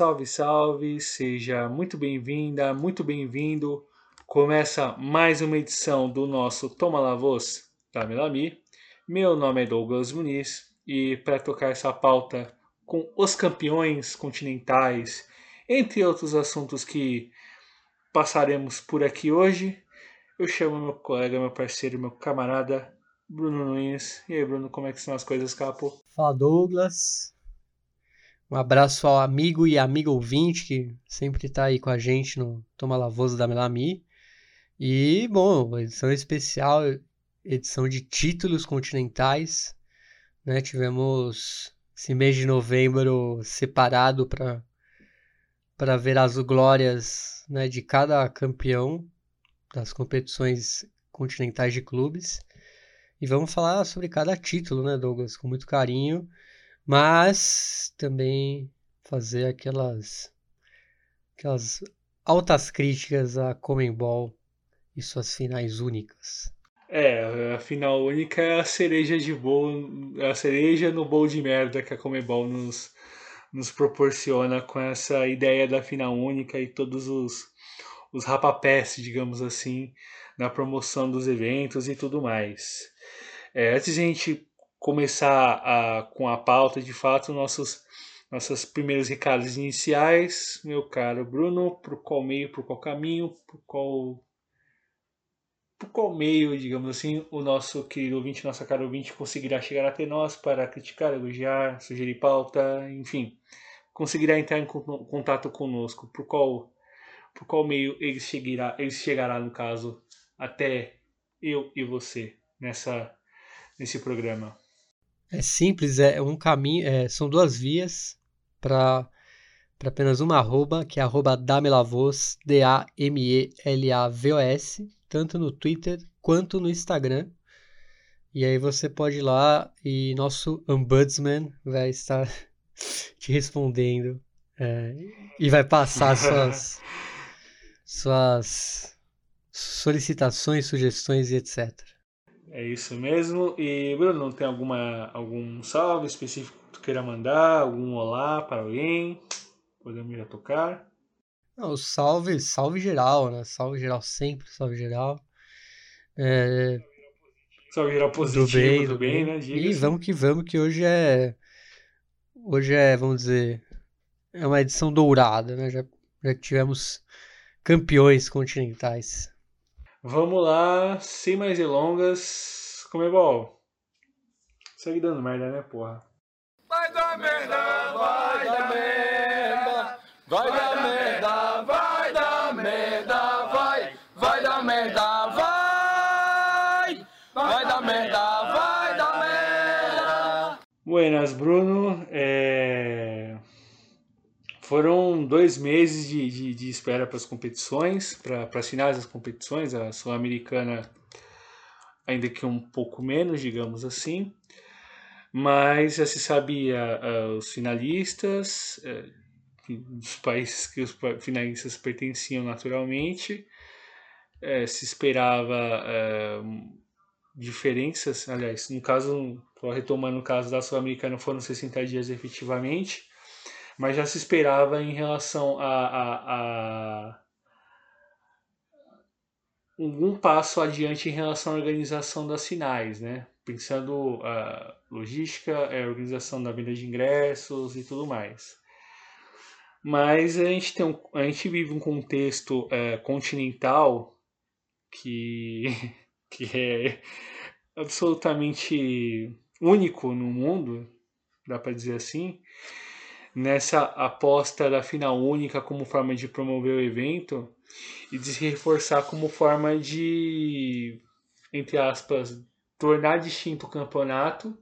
Salve, salve, seja muito bem-vinda, muito bem-vindo. Começa mais uma edição do nosso Toma La Voz da Melami. Meu nome é Douglas Muniz e para tocar essa pauta com os campeões continentais, entre outros assuntos que passaremos por aqui hoje, eu chamo meu colega, meu parceiro, meu camarada Bruno Nunes. E aí, Bruno, como é que são as coisas, capo? Fala, Douglas. Um abraço ao amigo e amigo ouvinte que sempre está aí com a gente no Toma Lavoso da Melami. E, bom, edição especial, edição de títulos continentais. Né? Tivemos esse mês de novembro separado para ver as glórias né, de cada campeão das competições continentais de clubes. E vamos falar sobre cada título, né, Douglas, com muito carinho mas também fazer aquelas aquelas altas críticas a Comembol e suas finais únicas. É, a final única é a cereja de bolo, é a cereja no bolo de merda que a Comembol nos, nos proporciona com essa ideia da final única e todos os, os rapapés, digamos assim, na promoção dos eventos e tudo mais. É, antes de a gente começar a, com a pauta, de fato, nossos, nossos primeiros recados iniciais. Meu caro Bruno, por qual meio, por qual caminho, por qual, por qual meio, digamos assim, o nosso querido ouvinte, nossa cara ouvinte, conseguirá chegar até nós para criticar, elogiar, sugerir pauta, enfim, conseguirá entrar em contato conosco. Por qual, por qual meio ele chegará, ele chegará, no caso, até eu e você nessa, nesse programa? É simples, é um caminho, é, são duas vias para para apenas uma arroba, que é arroba Damelavos, D-A-M-E-L-A-V-O-S, tanto no Twitter quanto no Instagram. E aí você pode ir lá e nosso ombudsman vai estar te respondendo é, e vai passar suas, suas solicitações, sugestões e etc. É isso mesmo. E Bruno, tem alguma algum salve específico que tu queira mandar? Algum olá para alguém? Podemos já tocar? Não, salve, salve geral, né? Salve geral sempre, salve geral. É... Salve geral positivo, do bem, do bem, bem né? Diga e vamos que vamos, que hoje é. Hoje é, vamos dizer, é uma edição dourada, né? Já, já tivemos campeões continentais. Vamos lá, sem mais delongas. Comebol. Segue dando merda, né, porra? Vai dar merda, vai dar merda. Vai dar merda, vai dar merda, vai. Vai dar merda, vai. Vai dar merda, vai dar merda. Buenas, Bruno. É... Foram dois meses de, de, de espera para as competições, para as finais das competições, a Sul-Americana ainda que um pouco menos, digamos assim, mas já se sabia uh, os finalistas, uh, dos países que os finalistas pertenciam naturalmente, uh, se esperava diferenças, aliás, no caso, retomando o caso da Sul-Americana, foram 60 dias efetivamente, mas já se esperava em relação a, a, a um passo adiante em relação à organização das finais, né? Pensando a logística, a organização da venda de ingressos e tudo mais. Mas a gente, tem um, a gente vive um contexto é, continental que, que é absolutamente único no mundo, dá para dizer assim, nessa aposta da final única como forma de promover o evento e de se reforçar como forma de, entre aspas, tornar distinto o campeonato.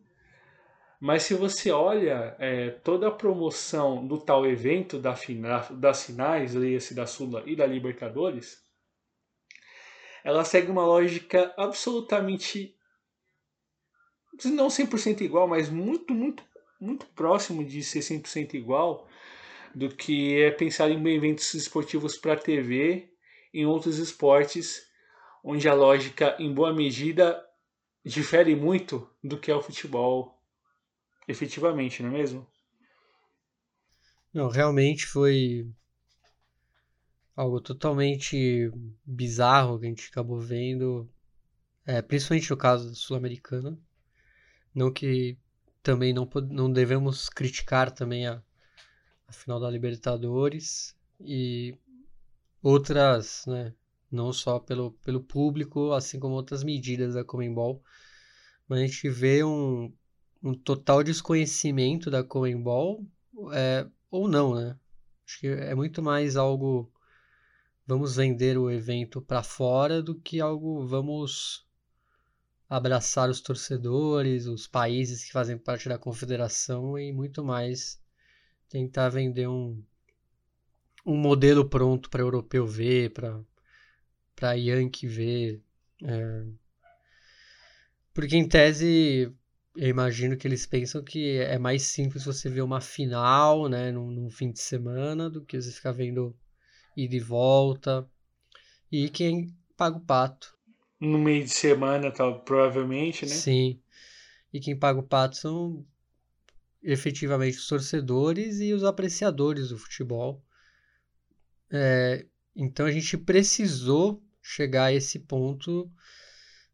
Mas se você olha é, toda a promoção do tal evento da fina, das finais, leia-se da Sula e da Libertadores, ela segue uma lógica absolutamente, não 100% igual, mas muito, muito muito próximo de ser 100% igual do que é pensar em eventos esportivos para TV em outros esportes, onde a lógica, em boa medida, difere muito do que é o futebol, efetivamente, não é mesmo? Não, realmente foi algo totalmente bizarro que a gente acabou vendo, é, principalmente no caso sul-americano. Não que também não, não devemos criticar também a, a final da Libertadores e outras, né, não só pelo, pelo público, assim como outras medidas da Comembol, mas a gente vê um, um total desconhecimento da Comembol, é, ou não, né? Acho que é muito mais algo vamos vender o evento para fora do que algo vamos abraçar os torcedores, os países que fazem parte da confederação e muito mais tentar vender um, um modelo pronto para europeu ver, para Yankee ver. É... Porque em tese eu imagino que eles pensam que é mais simples você ver uma final, né, num, num fim de semana, do que você ficar vendo ida e volta. E quem paga o pato. No meio de semana, tal, provavelmente, né? Sim. E quem paga o pato são efetivamente os torcedores e os apreciadores do futebol. É, então a gente precisou chegar a esse ponto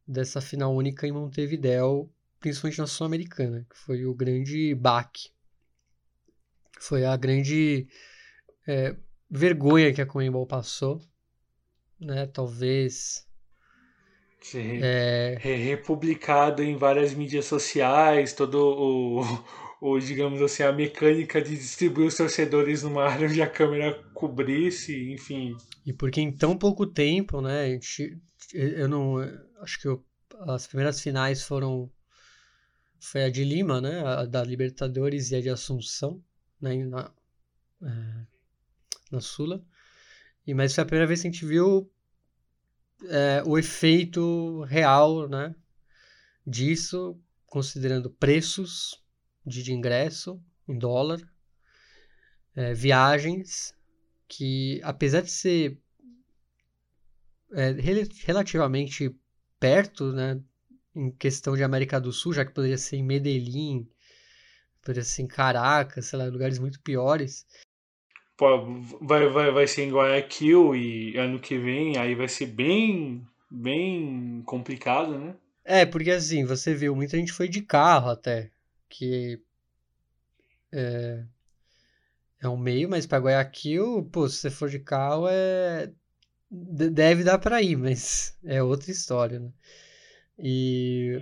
dessa final única em Montevideo, principalmente na Sul-Americana, que foi o grande baque. Foi a grande é, vergonha que a Comembol passou, né? Talvez Ser é... republicado em várias mídias sociais, todo o, digamos assim, a mecânica de distribuir os torcedores numa área onde a câmera cobrisse, enfim. E porque em tão pouco tempo, né, a gente, eu não, acho que eu, as primeiras finais foram, foi a de Lima, né, a da Libertadores e a de Assunção, né, na, é, na Sula. E, mas foi a primeira vez que a gente viu é, o efeito real né, disso, considerando preços de, de ingresso em dólar, é, viagens, que apesar de ser é, relativamente perto, né, em questão de América do Sul, já que poderia ser em Medellín, poderia ser em Caracas, sei lá, lugares muito piores, vai, vai, vai ser em Guayaquil e ano que vem aí vai ser bem, bem complicado, né? É, porque assim, você viu, muita gente foi de carro até, que é, é um meio, mas para Guayaquil, pô, se você for de carro, é deve dar para ir, mas é outra história, né? E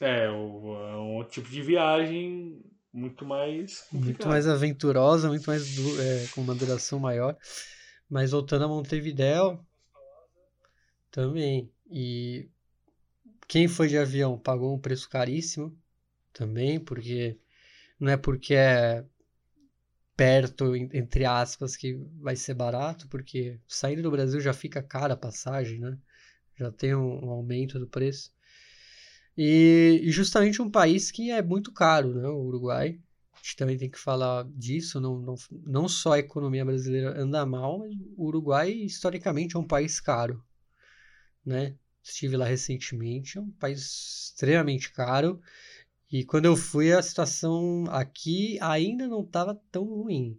é, é um tipo de viagem muito mais muito mais aventurosa, muito mais é, com uma duração maior. Mas voltando a Montevideo também. E quem foi de avião pagou um preço caríssimo também, porque não é porque é perto, entre aspas, que vai ser barato, porque saindo do Brasil já fica cara a passagem, né? Já tem um, um aumento do preço. E, e, justamente um país que é muito caro, né? O Uruguai. A gente também tem que falar disso. Não, não, não só a economia brasileira anda mal, mas o Uruguai, historicamente, é um país caro, né? Estive lá recentemente, é um país extremamente caro. E quando eu fui, a situação aqui ainda não estava tão ruim.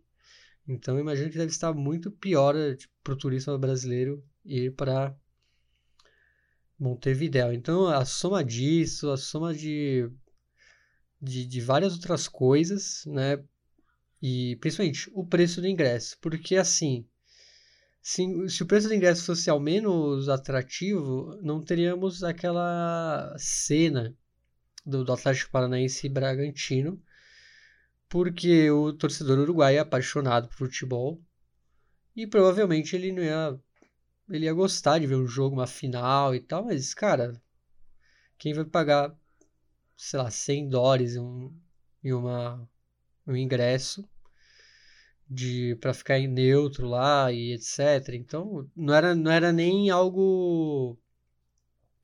Então, eu imagino que deve estar muito pior tipo, para o turista brasileiro ir para Montevideo. Então, a soma disso, a soma de, de, de várias outras coisas, né? E principalmente o preço do ingresso. Porque assim, se, se o preço do ingresso fosse ao menos atrativo, não teríamos aquela cena do, do Atlético Paranaense e Bragantino, porque o torcedor uruguaio é apaixonado por futebol e provavelmente ele não ia ele ia gostar de ver um jogo, uma final e tal, mas, cara, quem vai pagar, sei lá, 100 dólares em, em uma, um ingresso de para ficar em neutro lá e etc. Então, não era, não era nem algo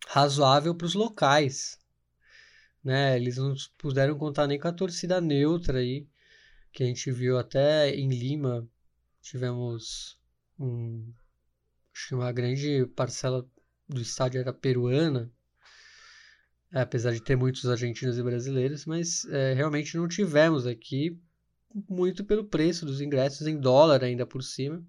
razoável para os locais. Né? Eles não puderam contar nem com a torcida neutra aí, que a gente viu até em Lima. Tivemos um, acho que uma grande parcela do estádio era peruana. apesar de ter muitos argentinos e brasileiros, mas é, realmente não tivemos aqui muito pelo preço dos ingressos em dólar ainda por cima.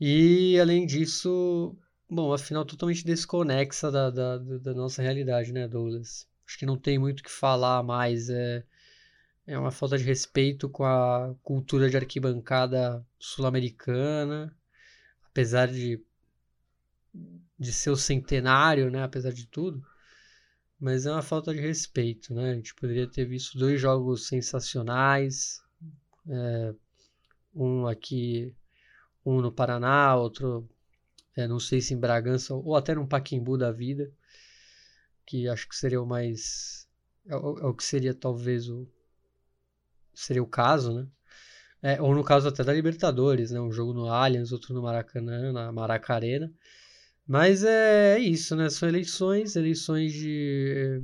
E além disso, bom, a final totalmente desconexa da, da, da nossa realidade, né, Douglas? Acho que não tem muito o que falar mais. É, é uma falta de respeito com a cultura de arquibancada sul-americana, apesar de, de ser o centenário, né, apesar de tudo. Mas é uma falta de respeito, né? A gente poderia ter visto dois jogos sensacionais, é, um aqui, um no Paraná, outro, é, não sei se em Bragança ou até no Paquimbu da vida, que acho que seria o mais, é, é o que seria talvez o seria o caso, né? É, ou no caso até da Libertadores, né? Um jogo no Allianz, outro no Maracanã, na Maracarena. Mas é, é isso, né? São eleições, eleições de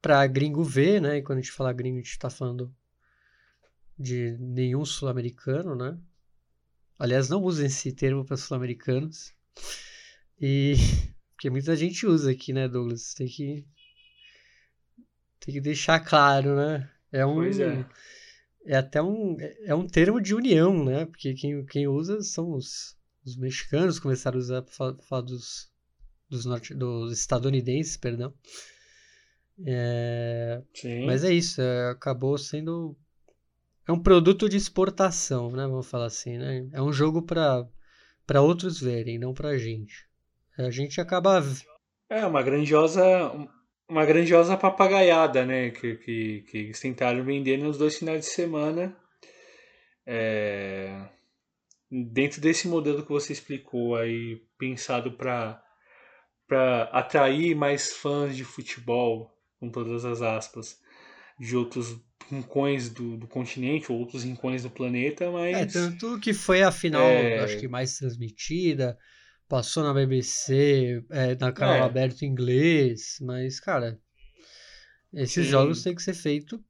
para gringo ver, né? E quando a gente fala gringo, a gente está falando de nenhum sul-americano, né? Aliás, não usem esse termo para sul-americanos. E porque muita gente usa aqui, né, Douglas? Tem que tem que deixar claro, né? É um Pois é. É até um é um termo de união, né? Porque quem, quem usa são os os mexicanos começaram a usar para falar dos, dos, norte, dos estadunidenses, perdão. É, mas é isso, é, acabou sendo. É um produto de exportação, né? Vamos falar assim, né? É um jogo para para outros verem, não para a gente. A gente acaba. É uma grandiosa, uma grandiosa papagaiada, né? Que, que, que eles tentaram vender nos dois finais de semana. É, dentro desse modelo que você explicou aí, pensado para para atrair mais fãs de futebol, com todas as aspas, de outros rincões do, do continente ou outros rincões do planeta, mas É, tanto que foi a final, É. acho que mais transmitida, passou na BBC, é, na canal É. aberto em inglês, mas, cara, esses Sim. jogos têm que ser feitos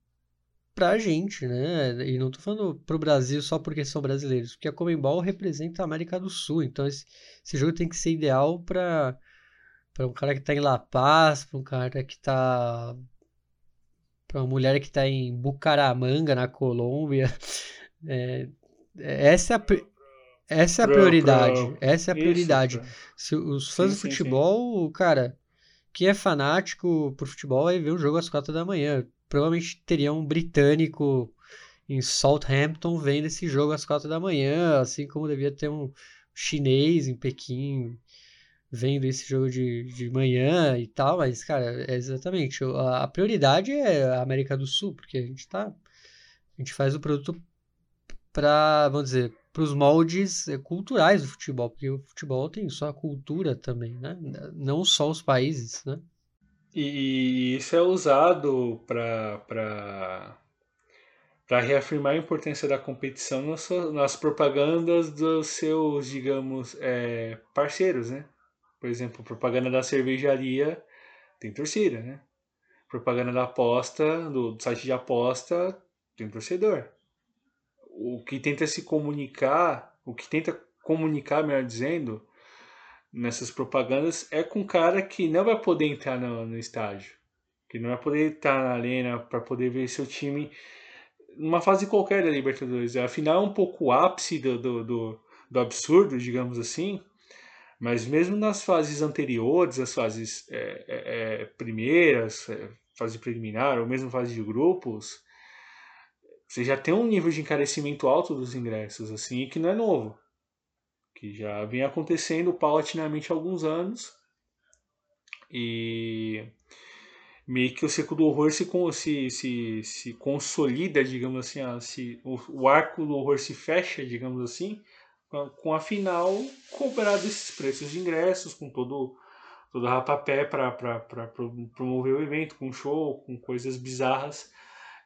pra gente, né? E não tô falando pro Brasil só porque são brasileiros, porque a Comembol representa a América do Sul, então esse, esse jogo tem que ser ideal pra, pra um cara que tá em La Paz, pra um cara que tá. pra uma mulher que tá em Bucaramanga, na Colômbia. É, essa é a, essa é a Pra- prioridade. pra- Essa é a isso, prioridade. Se os fãs Sim, do sim, sim. futebol, cara, quem é fanático por futebol vai ver o jogo às quatro da manhã. Provavelmente teria um britânico em Southampton vendo esse jogo às quatro da manhã, assim como devia ter um chinês em Pequim vendo esse jogo de, de manhã e tal, mas, cara, é exatamente, a, a prioridade é a América do Sul, porque a gente tá, a gente faz o produto para, vamos dizer, para os moldes eh, culturais do futebol, porque o futebol tem só a cultura também, né? Não só os países, né? E, isso é usado para para reafirmar a importância da competição nas, nas propagandas dos seus, digamos, é, parceiros, né? Por exemplo, propaganda da cervejaria tem torcida, né? Propaganda da aposta, do, do site de aposta, tem torcedor. O que tenta se comunicar, o que tenta comunicar, melhor dizendo, nessas propagandas é com um cara que não vai poder entrar no, no estádio, que não vai poder estar na arena para poder ver seu time numa fase qualquer da Libertadores. Afinal, é um pouco o ápice do, do, do, do absurdo, digamos assim, mas mesmo nas fases anteriores, as fases é, é, primeiras, é, fase preliminar, ou mesmo fase de grupos, você já tem um nível de encarecimento alto dos ingressos, assim, que não é novo que já vem acontecendo paulatinamente há alguns anos. E meio que o ciclo do horror se, se, se, se consolida, digamos assim, ah, se, o, o arco do horror se fecha, digamos assim, com a, com a final cobrar desses preços de ingressos, com todo todo rapapé para promover o evento, com show, com coisas bizarras,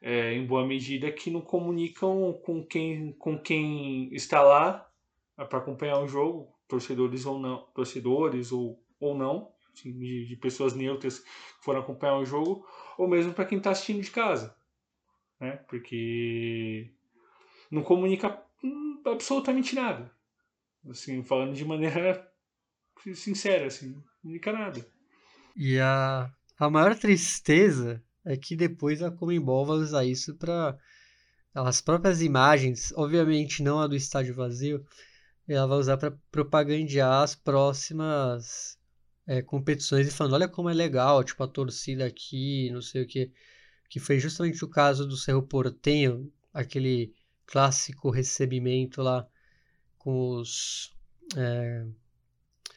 é, em boa medida que não comunicam com quem, com quem está lá para acompanhar o jogo, torcedores ou não, torcedores ou, ou não, assim, de, de pessoas neutras que foram acompanhar o jogo, ou mesmo para quem está assistindo de casa, né? Porque não comunica absolutamente nada, assim, falando de maneira sincera, assim, não comunica nada. E a, a maior tristeza é que depois a Comembol vai usar isso para as próprias imagens, obviamente não a do estádio vazio, ela vai usar para propagandear as próximas é, competições e falando, olha como é legal, tipo, a torcida aqui, não sei o que, que foi justamente o caso do Cerro Portenho, aquele clássico recebimento lá com os é,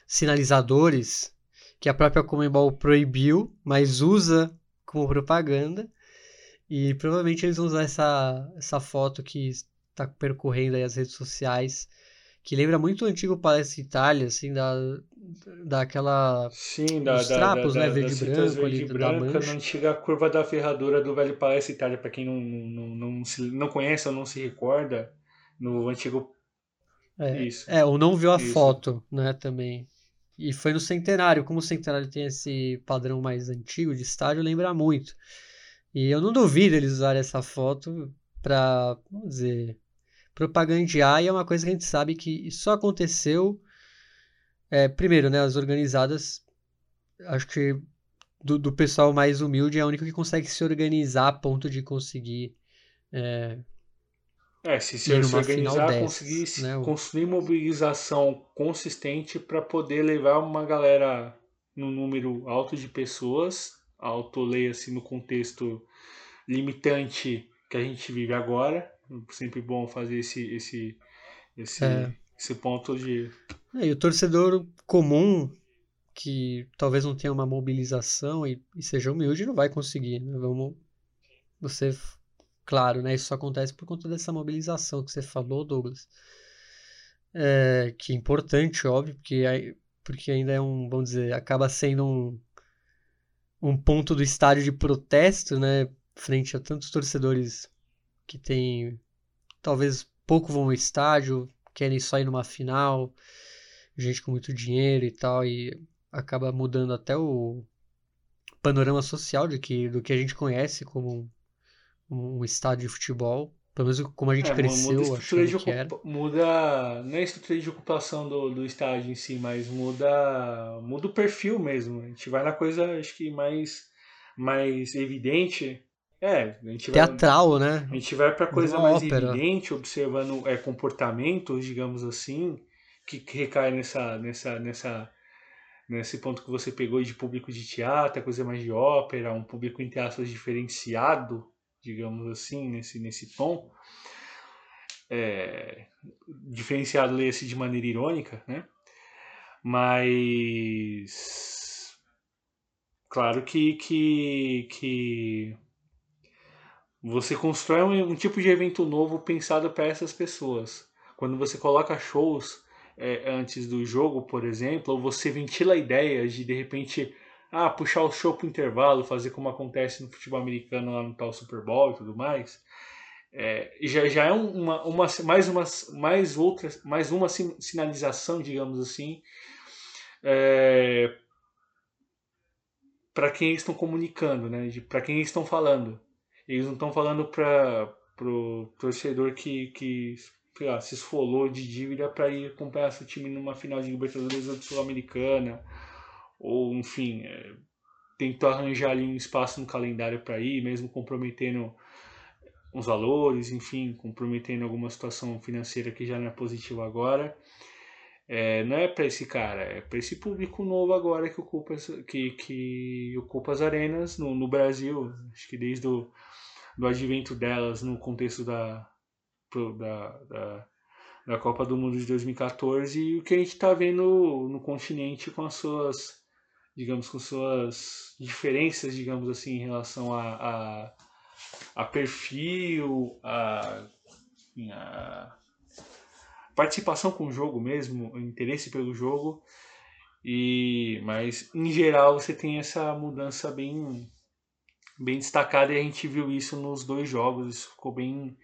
sinalizadores que a própria Comembol proibiu, mas usa como propaganda. E provavelmente eles vão usar essa, essa foto que está percorrendo aí as redes sociais, que lembra muito o antigo Palestra Itália, assim, da, daquela... Sim, da, dos da, trapos, da, né, da, verde e das fitas branco verde ali, e da branca, mancha. na antiga curva da ferradura do velho Palestra Itália, para quem não, não, não, se, não conhece ou não se recorda, no antigo... É, Isso. é, ou não viu a Isso. foto, né, também. E foi no Centenário, como o Centenário tem esse padrão mais antigo de estádio, lembra muito. E eu não duvido eles usarem essa foto para, vamos dizer, propagandear, e é uma coisa que a gente sabe que só aconteceu, é, primeiro, né, as organizadas, acho que do, do pessoal mais humilde é a única que consegue se organizar a ponto de conseguir é, É, se se, organizar, dessas, conseguir se- né, construir mobilização consistente para poder levar uma galera num número alto de pessoas, alto leia-se no contexto limitante que a gente vive agora. Sempre bom fazer esse esse esse, É. esse ponto de É, e o torcedor comum, que talvez não tenha uma mobilização e, e seja humilde, não vai conseguir, né? Vamos você, claro, né? Isso acontece por conta dessa mobilização que você falou, Douglas. É, que é importante, óbvio, porque, aí- porque ainda é um, vamos dizer, acaba sendo um, um ponto do estádio de protesto, né? Frente a tantos torcedores que têm, talvez pouco vão ao estádio, querem só ir numa final, gente com muito dinheiro e tal, e acaba mudando até o panorama social de que, do que a gente conhece como um, estádio de futebol, pelo menos como a gente É, mu- muda a cresceu estrutura de que era. muda não é a estrutura de ocupação do, do estádio em si, mas muda muda o perfil mesmo. A gente vai na coisa acho que mais mais evidente. É, a gente vai Teatral, né? a gente vai para coisa Uma mais ópera. evidente, observando é, comportamentos, digamos assim, que, que recai nessa, nessa, nessa, nesse ponto que você pegou de público de teatro, coisa mais de ópera, um público entre aspas diferenciado, digamos assim, nesse, nesse tom. É, diferenciado leia-se de maneira irônica, né? Mas claro que, que, que você constrói um, um tipo de evento novo pensado para essas pessoas. Quando você coloca shows é, antes do jogo, por exemplo, ou você ventila ideias de de repente ah, puxar o show para intervalo, fazer como acontece no futebol americano lá no tal Super Bowl e tudo mais, é, já, já é uma, uma, mais, uma, mais, outra, mais uma sin- sinalização, digamos assim, é, para quem estão comunicando, né? Para quem estão falando. Eles não estão falando para o torcedor que, que lá, se esfolou de dívida para ir acompanhar seu time numa final de Libertadores ou de Sul-Americana, ou enfim, é, tentou arranjar ali um espaço no calendário para ir, mesmo comprometendo os valores, enfim, comprometendo alguma situação financeira que já não é positiva agora. É, não é para esse cara, é para esse público novo agora que ocupa, que, que ocupa as arenas no, no Brasil. Acho que desde o do advento delas no contexto da, da, da, da Copa do Mundo de 2014 e o que a gente está vendo no continente com as suas, digamos, com suas diferenças, digamos assim, em relação a, a, a perfil, a, a participação com o jogo mesmo, o interesse pelo jogo. E, mas em geral você tem essa mudança bem bem destacada e a gente viu isso nos dois jogos, isso ficou bem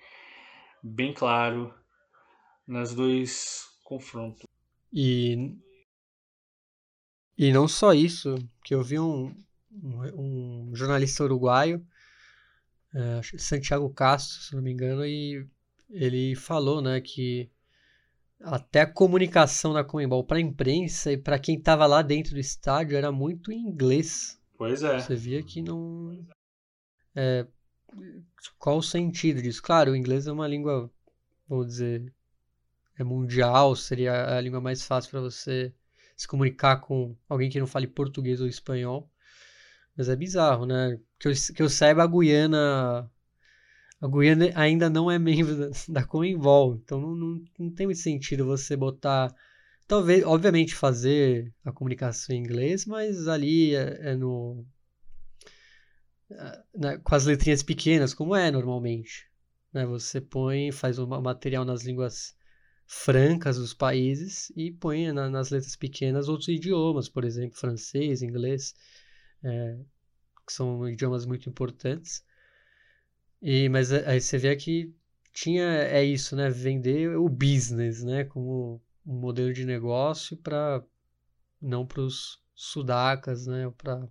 bem claro nas dois confrontos. E, e não só isso, que eu vi um, um, um jornalista uruguaio, é, Santiago Castro, se não me engano, e ele falou, né, que até a comunicação da Comembol para a imprensa e para quem estava lá dentro do estádio era muito em inglês. Pois é. Você via que não. É, qual o sentido disso? Claro, o inglês é uma língua, vamos dizer, é mundial, seria a língua mais fácil para você se comunicar com alguém que não fale português ou espanhol. Mas é bizarro, né? Que eu, que eu saiba, a Guiana. A Guiana ainda não é membro da, da. Então não, não, não tem muito sentido você botar. Talvez, obviamente, fazer a comunicação em inglês, mas ali é, é no. É, com as letrinhas pequenas, como é normalmente. Né? Você põe, faz o material nas línguas francas dos países e põe na, nas letras pequenas outros idiomas, por exemplo, francês, inglês, é, que são idiomas muito importantes. E, mas aí você vê que tinha é isso, né? Vender o business, né? Como um modelo de negócio para não para os sudacas, né? Para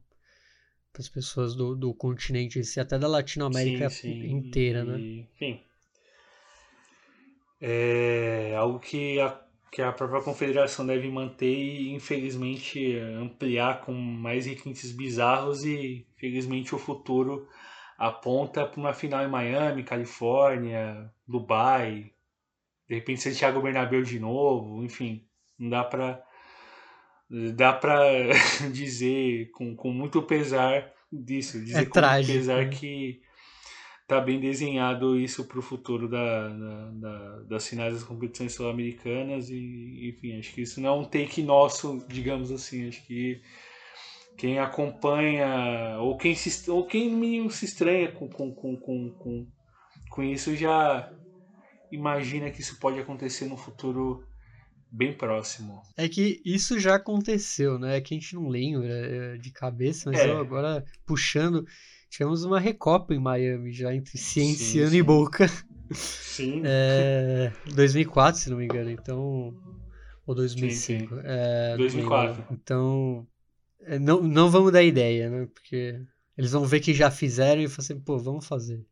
as pessoas do, do continente, até da Latinoamérica sim, sim. inteira, né? e, né? Enfim, é algo que a, que a própria confederação deve manter e, infelizmente, ampliar com mais requintes bizarros e, felizmente, o futuro aponta para uma final em Miami, Califórnia, Dubai, de repente Santiago Bernabéu de novo, enfim, não dá para dá para dizer com, com muito pesar disso, dizer é com trágico, muito pesar né? que tá bem desenhado isso para o futuro da, da, da, das finais das competições sul-americanas e enfim acho que isso não é um take nosso digamos assim acho que quem acompanha ou quem se ou quem mínimo se estranha com, com, com, com, com, com isso já imagina que isso pode acontecer no futuro bem próximo É que isso já aconteceu, né? É que a gente não lembra é, de cabeça, mas É. eu agora puxando, tivemos uma recopa em Miami já entre Cienciano sim. e Boca. sim É, 2004, se não me engano, então. Ou sim. 2005. É, não 2004. lembro. Então. é, Não, não vamos dar ideia, né? Porque eles vão ver que já fizeram e falam assim, pô, vamos fazer.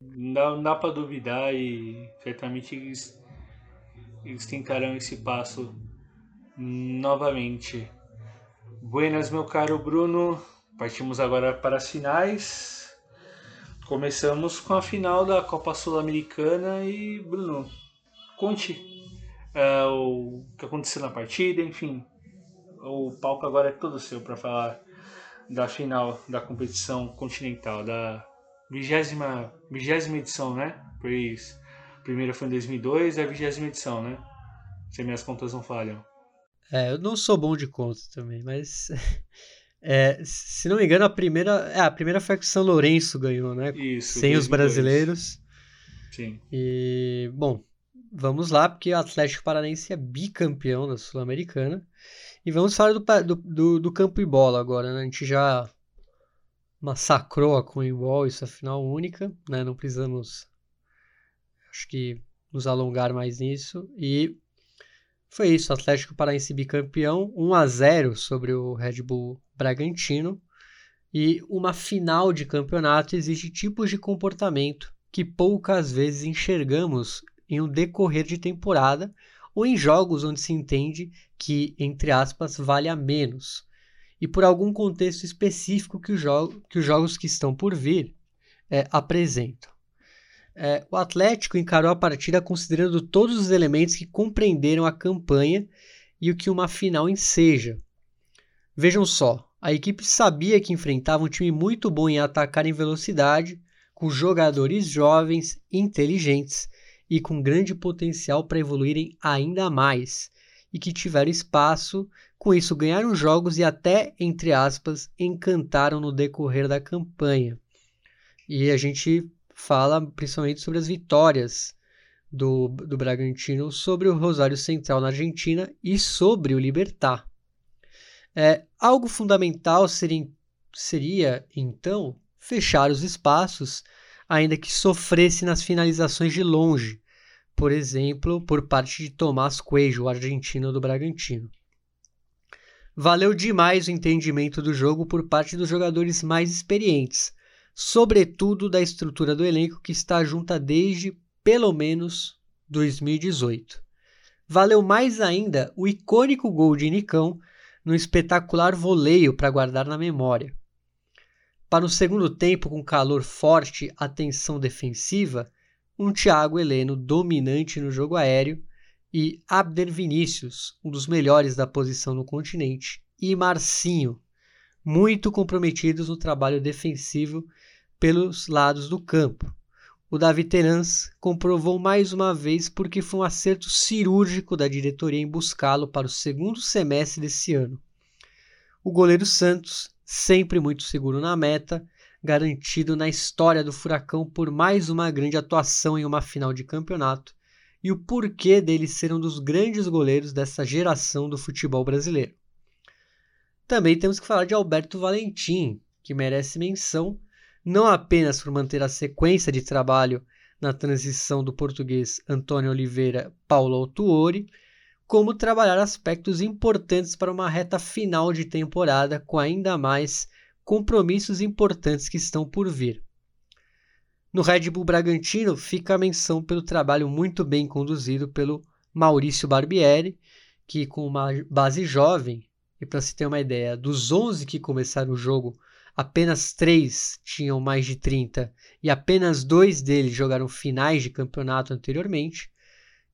Não dá, não dá para duvidar e certamente eles, eles tentarão esse passo novamente. Buenas, meu caro Bruno. Partimos agora para as finais. Começamos com a final da Copa Sul-Americana e, Bruno, conte é, o que aconteceu na partida, enfim. O palco agora é todo seu para falar da final da competição continental, da vigésima, vigésima edição, né? Pois a primeira foi em 2002, é a vigésima edição, né? Se minhas contas não falham. É, eu não sou bom de conta também, mas. é, se não me engano, a primeira. É, a primeira foi a que o São Lourenço ganhou, né? Isso. Sem os 2002. brasileiros. Sim. E, bom, vamos lá, porque o Atlético Paranaense é bicampeão da Sul-Americana. E vamos falar do, do, do, do campo e bola agora, né? A gente já massacrou a Comembol, isso é final única, né? Não precisamos, acho que, nos alongar mais nisso. E foi isso, Atlético Paranaense bicampeão, 1 a 0 sobre o Red Bull Bragantino. E uma final de campeonato exige tipos de comportamento que poucas vezes enxergamos em um decorrer de temporada ou em jogos onde se entende que, entre aspas, vale a menos, e por algum contexto específico que, que os jogos que estão por vir é, apresentam. É, o Atlético encarou a partida considerando todos os elementos que compreenderam a campanha e o que uma final enseja. Vejam só, a equipe sabia que enfrentava um time muito bom em atacar em velocidade, com jogadores jovens, inteligentes e com grande potencial para evoluírem ainda mais, e que tiveram espaço, com isso ganharam jogos e até, entre aspas, encantaram no decorrer da campanha. E a gente fala principalmente sobre as vitórias do, do Bragantino sobre o Rosário Central na Argentina e sobre o Libertar. É, algo fundamental seria, seria, então, fechar os espaços, ainda que sofresse nas finalizações de longe, por exemplo, por parte de Tomás Coelho, o argentino do Bragantino. Valeu demais o entendimento do jogo por parte dos jogadores mais experientes, sobretudo da estrutura do elenco que está junta desde pelo menos 2018. Valeu mais ainda o icônico gol de Nicão no espetacular voleio para guardar na memória. Para o segundo tempo, com calor forte, atenção defensiva, um Thiago Heleno dominante no jogo aéreo e Abder Vinícius, um dos melhores da posição no continente, e Marcinho, muito comprometidos no trabalho defensivo pelos lados do campo. O Davi Terans comprovou mais uma vez porque foi um acerto cirúrgico da diretoria em buscá-lo para o segundo semestre desse ano. O goleiro Santos, sempre muito seguro na meta, garantido na história do Furacão por mais uma grande atuação em uma final de campeonato, e o porquê dele ser um dos grandes goleiros dessa geração do futebol brasileiro. Também temos que falar de Alberto Valentim, que merece menção não apenas por manter a sequência de trabalho na transição do português Antônio Oliveira Paulo Autuori, como trabalhar aspectos importantes para uma reta final de temporada com ainda mais compromissos importantes que estão por vir. No Red Bull Bragantino fica a menção pelo trabalho muito bem conduzido pelo Maurício Barbieri, que com uma base jovem, e para se ter uma ideia, dos 11 que começaram o jogo, apenas 3 tinham mais de 30 e apenas dois deles jogaram finais de campeonato anteriormente,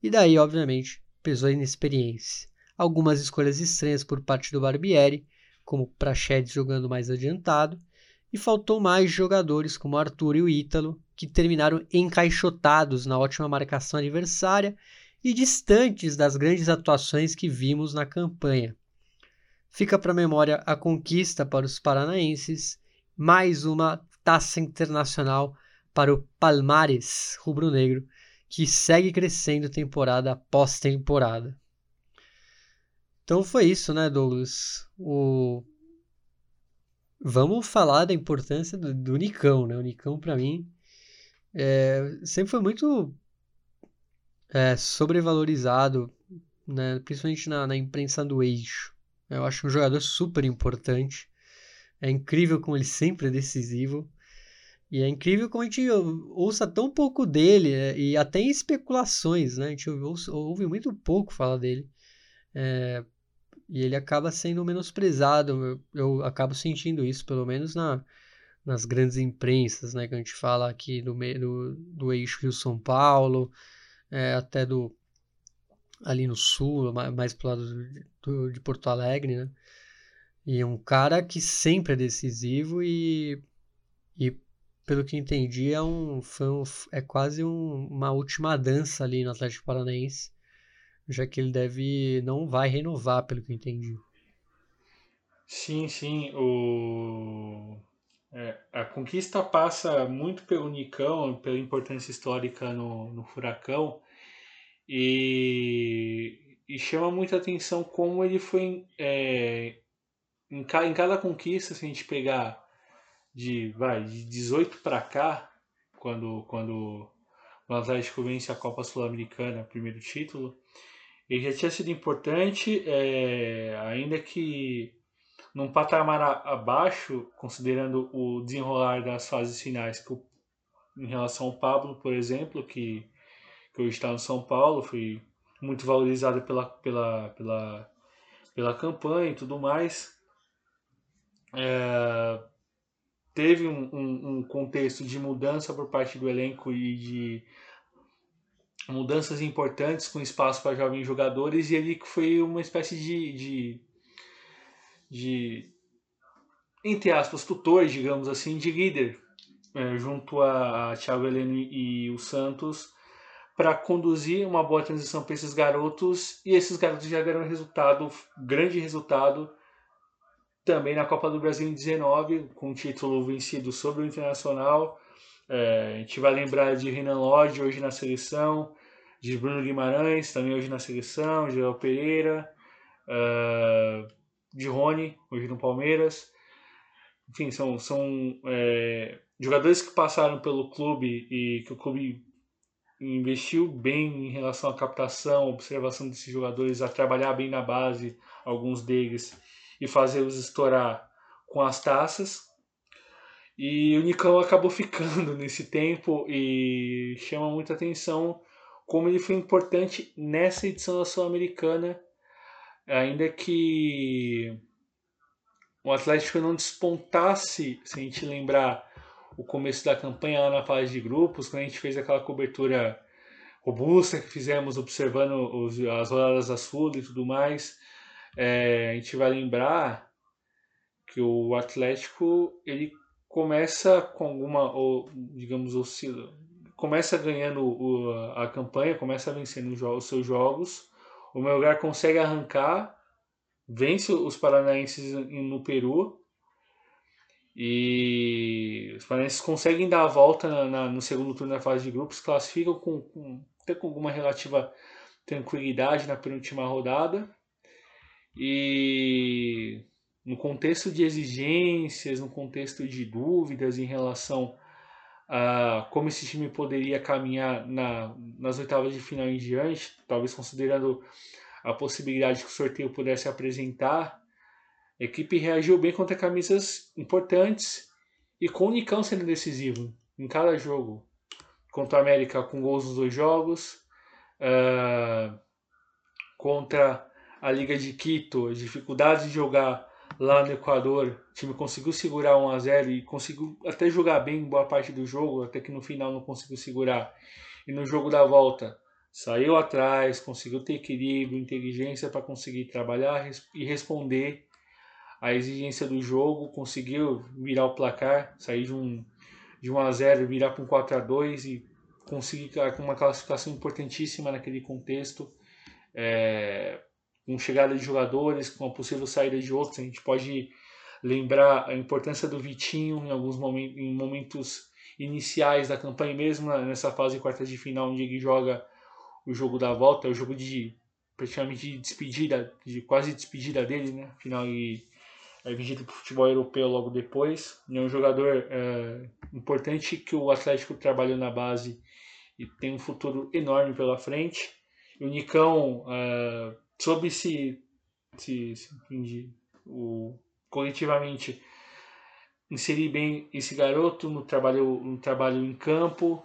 e daí, obviamente, pesou a inexperiência. Algumas escolhas estranhas por parte do Barbieri, como Prachedes jogando mais adiantado, e faltou mais jogadores como Arthur e o Ítalo, que terminaram encaixotados na ótima marcação adversária e distantes das grandes atuações que vimos na campanha. Fica para a memória a conquista para os paranaenses, mais uma taça internacional para o Palmares rubro-negro, que segue crescendo temporada após temporada. Então foi isso, né, Douglas? O... Vamos falar da importância do, do Nicão, né? O Nicão, para mim, é, sempre foi muito é, sobrevalorizado, né, principalmente na, na, imprensa do eixo. Eu acho um jogador super importante. É incrível como ele sempre é decisivo. E é incrível como a gente ouça tão pouco dele, é, e até em especulações, né? A gente ouve, ouve muito pouco falar dele. É, e ele acaba sendo menosprezado. Eu, eu acabo sentindo isso, pelo menos na, nas grandes imprensas, né, que a gente fala aqui do, do, do eixo Rio-São Paulo, é, até do ali no sul, mais pro lado do, de Porto Alegre, né? E um cara que sempre é decisivo e, e pelo que entendi, é, um, um é quase um, uma última dança ali no Atlético Paranaense, já que ele deve não vai renovar, pelo que entendi. Sim, sim. O é, a conquista passa muito pelo Nicão, pela importância histórica no, no Furacão, e, e chama muita atenção como ele foi é, em, ca, em cada conquista, se a gente pegar de, vai, de 18 para cá, quando, quando o Atlético vence a Copa Sul-Americana, primeiro título, ele já tinha sido importante, é, ainda que num patamar abaixo, considerando o desenrolar das fases finais, que em relação ao Pablo, por exemplo, que, que hoje está no São Paulo, foi muito valorizado pela, pela, pela, pela campanha e tudo mais. É, teve um, um, um, contexto de mudança por parte do elenco e de mudanças importantes com espaço para jovens jogadores e ele foi uma espécie de, de de entre aspas, tutor, digamos assim, de líder, é, junto a, a Thiago Heleno e o Santos, para conduzir uma boa transição para esses garotos, e esses garotos já deram resultado, grande resultado, também na Copa do Brasil em 19, com o título vencido sobre o Internacional. É, a gente vai lembrar de Renan Lodge hoje na seleção, de Bruno Guimarães também hoje na seleção, Joel Pereira. Uh, de Rony, hoje no Palmeiras. Enfim, são, são é, jogadores que passaram pelo clube e que o clube investiu bem em relação à captação, observação desses jogadores, a trabalhar bem na base, alguns deles, e fazê-los estourar com as taças. E o Nicão acabou ficando nesse tempo e chama muita atenção como ele foi importante nessa edição da Sul-Americana ainda que o Atlético não despontasse, se a gente lembrar o começo da campanha lá na fase de grupos, quando a gente fez aquela cobertura robusta que fizemos observando os, as rodadas da Sul e tudo mais, é, a gente vai lembrar que o Atlético ele começa com alguma, ou, digamos, oscila, começa ganhando o, a campanha, começa vencendo os seus jogos, o Melgar consegue arrancar, vence os paranaenses no Peru, e os paranaenses conseguem dar a volta na, na, no segundo turno da fase de grupos, classificam com, com, até com alguma relativa tranquilidade na penúltima rodada. E no contexto de exigências, no contexto de dúvidas em relação a como esse time poderia caminhar na, nas oitavas de final em diante, talvez considerando a possibilidade que o sorteio pudesse apresentar, a equipe reagiu bem contra camisas importantes e com o Nicão sendo decisivo em cada jogo. Contra a América com gols nos dois jogos, uh, contra a Liga de Quito, dificuldades de jogar lá no Equador, o time conseguiu segurar 1 a 0 e conseguiu até jogar bem boa parte do jogo, até que no final não conseguiu segurar. E no jogo da volta, saiu atrás, conseguiu ter equilíbrio, inteligência para conseguir trabalhar e responder à exigência do jogo, conseguiu virar o placar, sair de um de 1 a 0, virar para um 4 a 2 e conseguir uma classificação importantíssima naquele contexto. É, com chegada de jogadores, com a possível saída de outros. A gente pode lembrar a importância do Vitinho em alguns momentos, em momentos iniciais da campanha, mesmo nessa fase de quartas de final, onde ele joga o jogo da volta, o jogo de praticamente de despedida, de quase despedida dele, né? Final e vendido para o futebol europeu logo depois. É um jogador é, importante que o Atlético trabalhou na base e tem um futuro enorme pela frente. E o Nicão é, soube se, se, se o, coletivamente inserir bem esse garoto no trabalho, no trabalho em campo,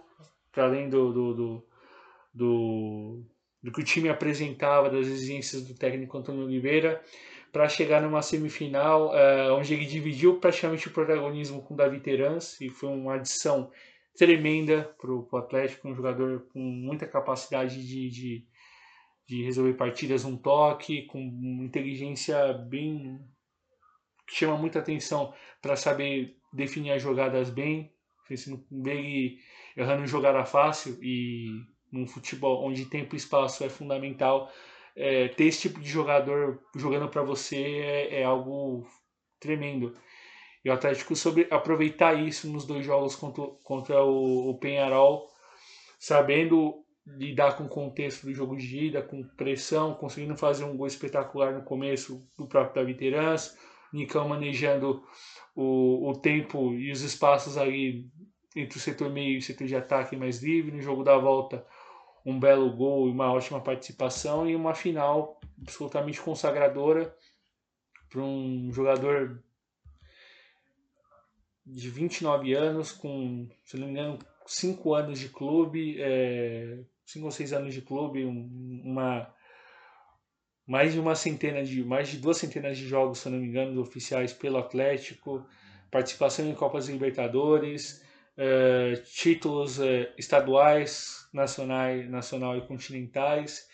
para além do, do, do, do, do que o time apresentava, das exigências do técnico Antônio Oliveira, para chegar numa semifinal uh, onde ele dividiu praticamente o protagonismo com o Davi Terans e foi uma adição tremenda para o Atlético, um jogador com muita capacidade de, de, de resolver partidas um toque, com inteligência bem que chama muita atenção para saber definir as jogadas bem, assim, ele errando jogada fácil e num futebol onde tempo e espaço é fundamental, é, ter esse tipo de jogador jogando para você é, é, algo tremendo. E o Atlético sobre aproveitar isso nos dois jogos contra, contra o, o Penharol, sabendo lidar com o contexto do jogo de ida, com pressão, conseguindo fazer um gol espetacular no começo do próprio Davi Terans, Nicão manejando o, o tempo e os espaços ali entre o setor meio e o setor de ataque mais livre, no jogo da volta um belo gol e uma ótima participação e uma final absolutamente consagradora para um jogador de 29 anos, com, se não me engano, 5 anos de clube, é, cinco ou seis anos de clube, uma mais de uma centena de mais de duas centenas de jogos, se não me engano, oficiais pelo Atlético, participação em Copas Libertadores, uh, títulos uh, estaduais, nacionais, nacional e continentais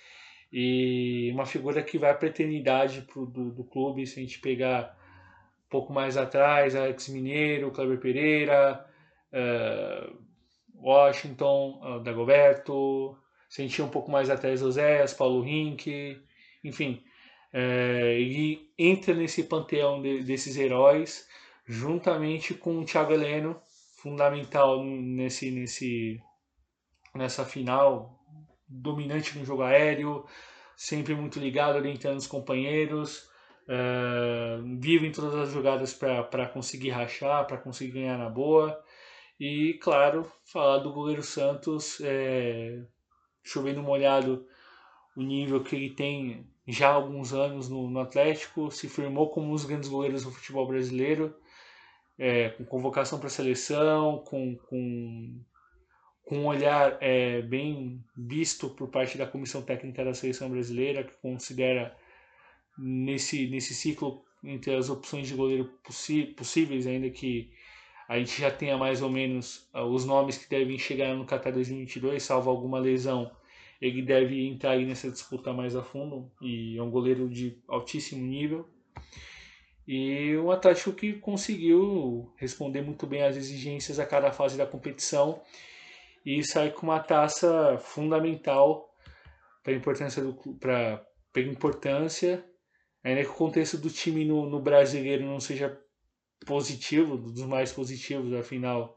e uma figura que vai a eternidade pro, do, do clube, se a gente pegar um pouco mais atrás, Alex Mineiro, Kleber Pereira, uh, Washington, Dagoberto, sentia um pouco mais atrás Oséias, Paulo Rink, enfim. É, e entra nesse panteão de, desses heróis, juntamente com o Thiago Heleno, fundamental nesse, nesse, nessa final, dominante no jogo aéreo, sempre muito ligado, orientando os companheiros, é, vivo em todas as jogadas para conseguir rachar, para conseguir ganhar na boa. E, claro, falar do goleiro Santos, é, chovendo molhado o nível que ele tem já há alguns anos no, no Atlético, se firmou como um dos grandes goleiros do futebol brasileiro, é, com convocação para a seleção, com, com, com um olhar é, bem visto por parte da comissão técnica da seleção brasileira, que considera nesse, nesse ciclo entre as opções de goleiro possíveis, ainda que a gente já tenha mais ou menos uh, os nomes que devem chegar no Qatar 2022, salvo alguma lesão, ele deve entrar aí nessa disputa mais a fundo e é um goleiro de altíssimo nível. E o Atlético que conseguiu responder muito bem às exigências a cada fase da competição e sair com uma taça fundamental para a importância do para importância. Ainda que o contexto do time no, no brasileiro não seja positivo dos mais positivos afinal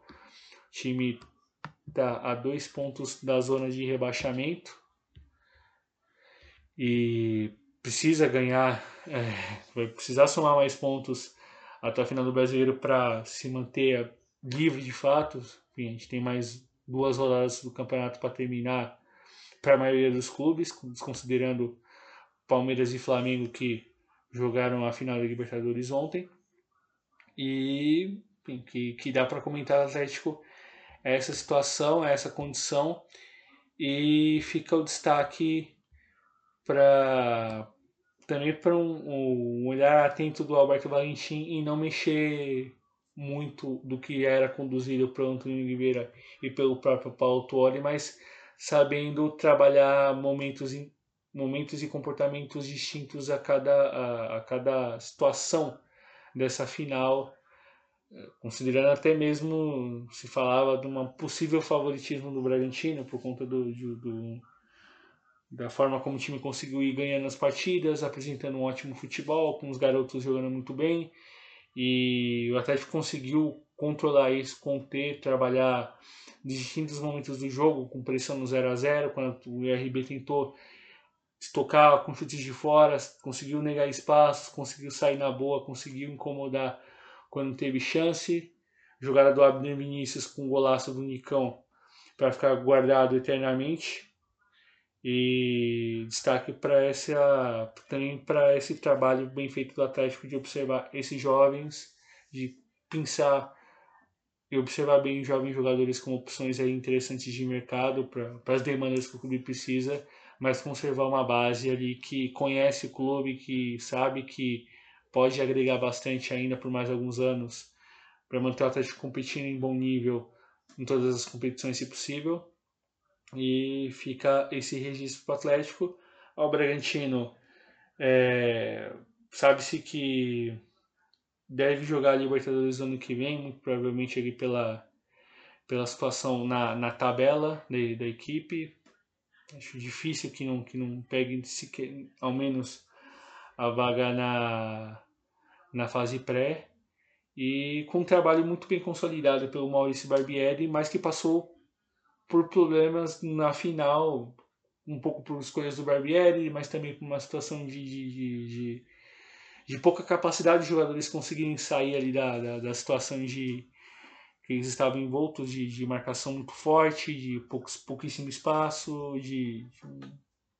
o time está a dois pontos da zona de rebaixamento. E precisa ganhar é, vai precisar somar mais pontos até a final do brasileiro para se manter livre de fatos Enfim, a gente tem mais duas rodadas do campeonato para terminar para a maioria dos clubes, desconsiderando Palmeiras e Flamengo que jogaram a final da Libertadores ontem. E enfim, que, que dá para comentar o Atlético essa situação, essa condição. E fica o destaque para também para um, um, olhar atento do Alberto Valentim em não mexer muito do que era conduzido pelo Antônio Oliveira e pelo próprio Paulo Tuori, mas sabendo trabalhar momentos, momentos e comportamentos distintos a cada, a, a cada situação dessa final, considerando até mesmo se falava de um possível favoritismo do Bragantino por conta do, do da forma como o time conseguiu ir ganhando as partidas, apresentando um ótimo futebol, com os garotos jogando muito bem. E o Atlético conseguiu controlar isso, conter, trabalhar distintos momentos do jogo, com pressão no 0 a 0 quando o IRB tentou estocar com chutes de fora, conseguiu negar espaços, conseguiu sair na boa, conseguiu incomodar quando teve chance. Jogada do Abner Vinícius com o golaço do Nicão para ficar guardado eternamente. E destaque para essa também para esse trabalho bem feito do Atlético de observar esses jovens, de pensar e observar bem os jovens jogadores como opções aí interessantes de mercado para as demandas que o clube precisa, mas conservar uma base ali que conhece o clube, que sabe que pode agregar bastante ainda por mais alguns anos para manter o Atlético competindo em bom nível em todas as competições se possível e fica esse registro para o Atlético. Ao Bragantino, é, sabe-se que deve jogar a Libertadores ano que vem, muito provavelmente ali pela, pela situação na, na tabela de, da equipe. Acho difícil que não, que não pegue sequer, ao menos a vaga na, na fase pré. E com um trabalho muito bem consolidado pelo Maurício Barbieri, mas que passou por problemas na final, um pouco por escolhas do Barbieri, mas também por uma situação de, de, de, de pouca capacidade de jogadores conseguirem sair ali da, da, da situação de que eles estavam envoltos de, de marcação muito forte, de poucos, pouquíssimo espaço, de,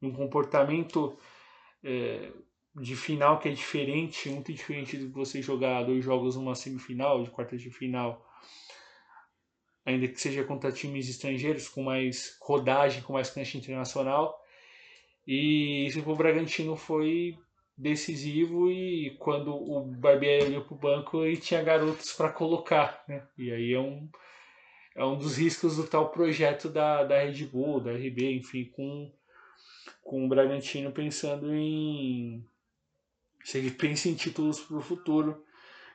de um comportamento é, de final que é diferente, muito diferente de você jogar dois jogos numa semifinal, de quartas de final, ainda que seja contra times estrangeiros, com mais rodagem, com mais cancha internacional. E isso para o Bragantino foi decisivo e quando o Barbieri olhou para o banco ele tinha garotos para colocar, né? E aí é um, é um dos riscos do tal projeto da, da Red Bull, da RB, enfim, com, com o Bragantino pensando em se ele pensa em títulos para o futuro,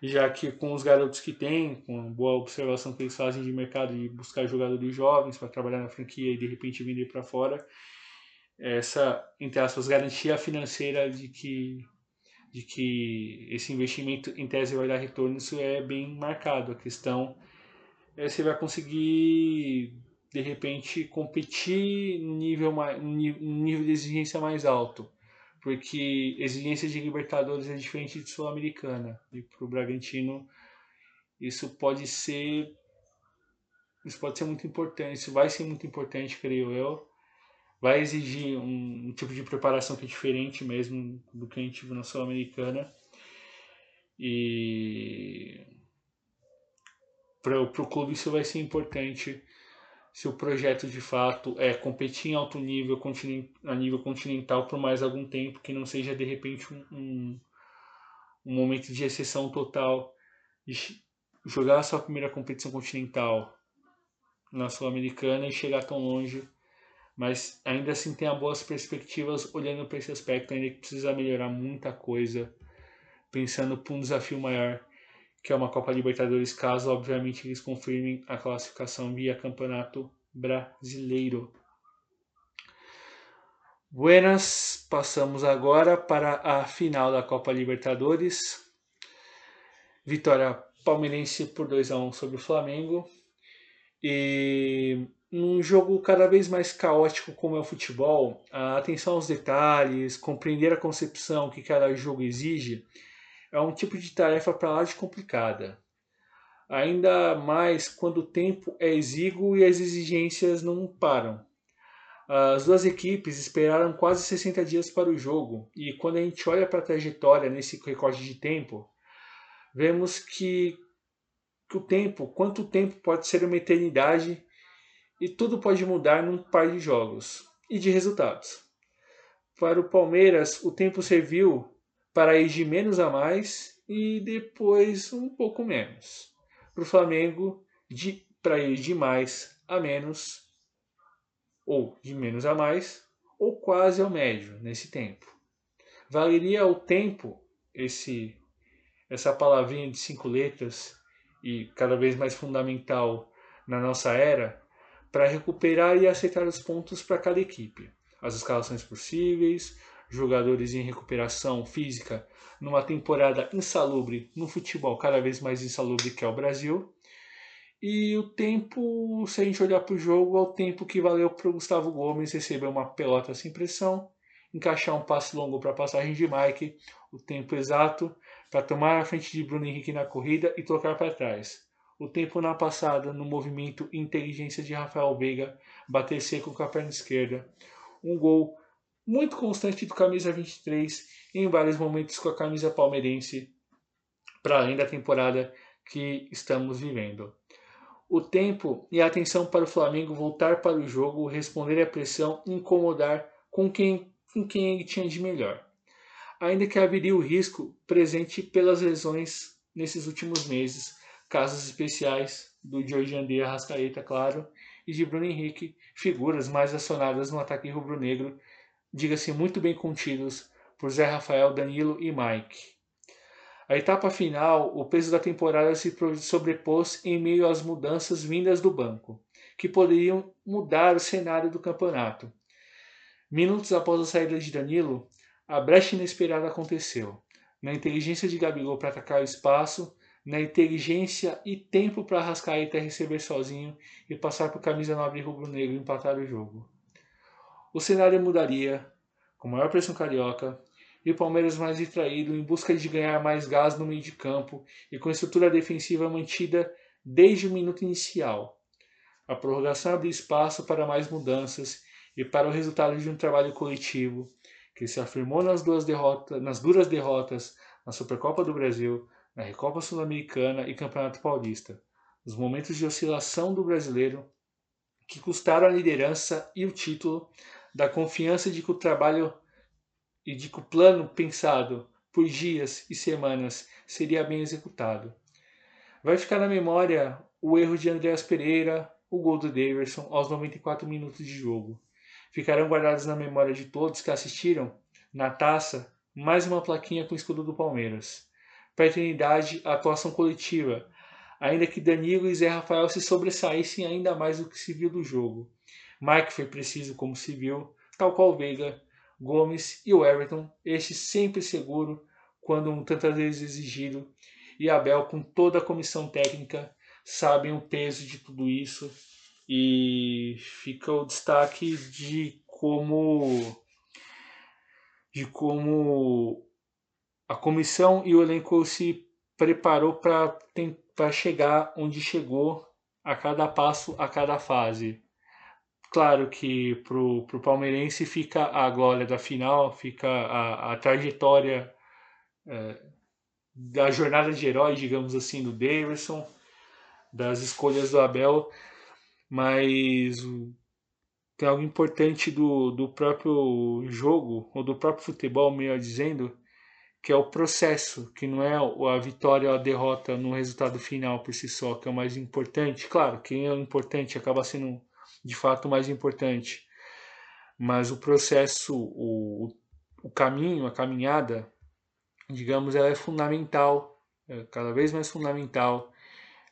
já que com os garotos que tem, com a boa observação que eles fazem de mercado e buscar jogadores jovens para trabalhar na franquia e de repente vender para fora, essa, entre aspas, garantia financeira de que, de que esse investimento em tese vai dar retorno, isso é bem marcado. A questão é se vai conseguir, de repente, competir nível, no nível de exigência mais alto porque exigência de Libertadores é diferente de Sul-Americana. E para o Bragantino isso pode ser isso pode ser muito importante, isso vai ser muito importante, creio eu. Vai exigir um, um tipo de preparação que é diferente mesmo do que a gente viu na Sul-Americana. E para o clube isso vai ser importante se o projeto de fato é competir em alto nível a nível continental por mais algum tempo, que não seja de repente um, um, um momento de exceção total, de jogar a sua primeira competição continental na Sul-Americana e chegar tão longe, mas ainda assim tem boas perspectivas olhando para esse aspecto, ainda que precisa melhorar muita coisa, pensando para um desafio maior, que é uma Copa Libertadores, caso obviamente eles confirmem a classificação via Campeonato Brasileiro. Buenas, passamos agora para a final da Copa Libertadores. Vitória palmeirense por 2 a 1 sobre o Flamengo. E num jogo cada vez mais caótico como é o futebol, a atenção aos detalhes, compreender a concepção que cada jogo exige, é um tipo de tarefa para lá de complicada. Ainda mais quando o tempo é exíguo e as exigências não param. As duas equipes esperaram quase 60 dias para o jogo, e quando a gente olha para a trajetória nesse recorte de tempo, vemos que, que o tempo, quanto tempo pode ser uma eternidade e tudo pode mudar num par de jogos e de resultados. Para o Palmeiras, o tempo serviu para ir de menos a mais e depois um pouco menos. Para o Flamengo, de, para ir de mais a menos, ou de menos a mais, ou quase ao médio nesse tempo. Valeria o tempo, esse essa palavrinha de cinco letras e cada vez mais fundamental na nossa era, para recuperar e aceitar os pontos para cada equipe. As escalações possíveis, jogadores em recuperação física numa temporada insalubre no futebol cada vez mais insalubre que é o Brasil. E o tempo, se a gente olhar para o jogo, é o tempo que valeu para o Gustavo Gomes receber uma pelota sem pressão, encaixar um passe longo para a passagem de Mike, o tempo exato para tomar a frente de Bruno Henrique na corrida e tocar para trás o tempo na passada no movimento inteligência de Rafael Veiga bater seco com a perna esquerda. Um gol muito constante do camisa 23 em vários momentos com a camisa palmeirense para além da temporada que estamos vivendo. O tempo e a atenção para o Flamengo voltar para o jogo, responder à pressão incomodar com quem, com quem ele tinha de melhor. Ainda que haveria o risco presente pelas lesões nesses últimos meses, casos especiais do Jorge André Arrascaeta, claro, e de Bruno Henrique, figuras mais acionadas no ataque rubro-negro, diga-se muito bem contidos por Zé Rafael, Danilo e Mike. A etapa final, o peso da temporada se sobrepôs em meio às mudanças vindas do banco, que poderiam mudar o cenário do campeonato. Minutos após a saída de Danilo, a brecha inesperada aconteceu. Na inteligência de Gabigol para atacar o espaço, na inteligência e tempo para Rascaeta receber sozinho e passar por camisa 9 rubro-negro empatar o jogo. O cenário mudaria, com maior pressão carioca, e o Palmeiras mais distraído em busca de ganhar mais gás no meio de campo e com estrutura defensiva mantida desde o minuto inicial. A prorrogação abriu espaço para mais mudanças e para o resultado de um trabalho coletivo que se afirmou nas, duas derrotas, nas duras derrotas na Supercopa do Brasil, na Recopa Sul-Americana e Campeonato Paulista, os momentos de oscilação do brasileiro que custaram a liderança e o título, da confiança de que o trabalho e de que o plano pensado por dias e semanas seria bem executado. Vai ficar na memória o erro de Andreas Pereira, o gol do Daverson aos 94 minutos de jogo. Ficarão guardados na memória de todos que assistiram, na taça, mais uma plaquinha com o escudo do Palmeiras a atuação coletiva, ainda que Danilo e Zé Rafael se sobressaíssem ainda mais do que se viu do jogo. Mike foi preciso como se viu, tal qual Veiga, Gomes e o Everton, este sempre seguro quando um tantas vezes exigido, e Abel com toda a comissão técnica sabem o peso de tudo isso e fica o destaque de como de como a comissão e o elenco se preparou para chegar onde chegou a cada passo, a cada fase. Claro que para o palmeirense fica a glória da final, fica a, a trajetória é, da jornada de herói, digamos assim, do Davidson, das escolhas do Abel, mas tem algo importante do, do próprio jogo, ou do próprio futebol, melhor dizendo, que é o processo, que não é a vitória ou a derrota no resultado final por si só, que é o mais importante. Claro, quem é o importante acaba sendo de fato mais importante, mas o processo, o, o caminho, a caminhada, digamos, ela é fundamental, é cada vez mais fundamental.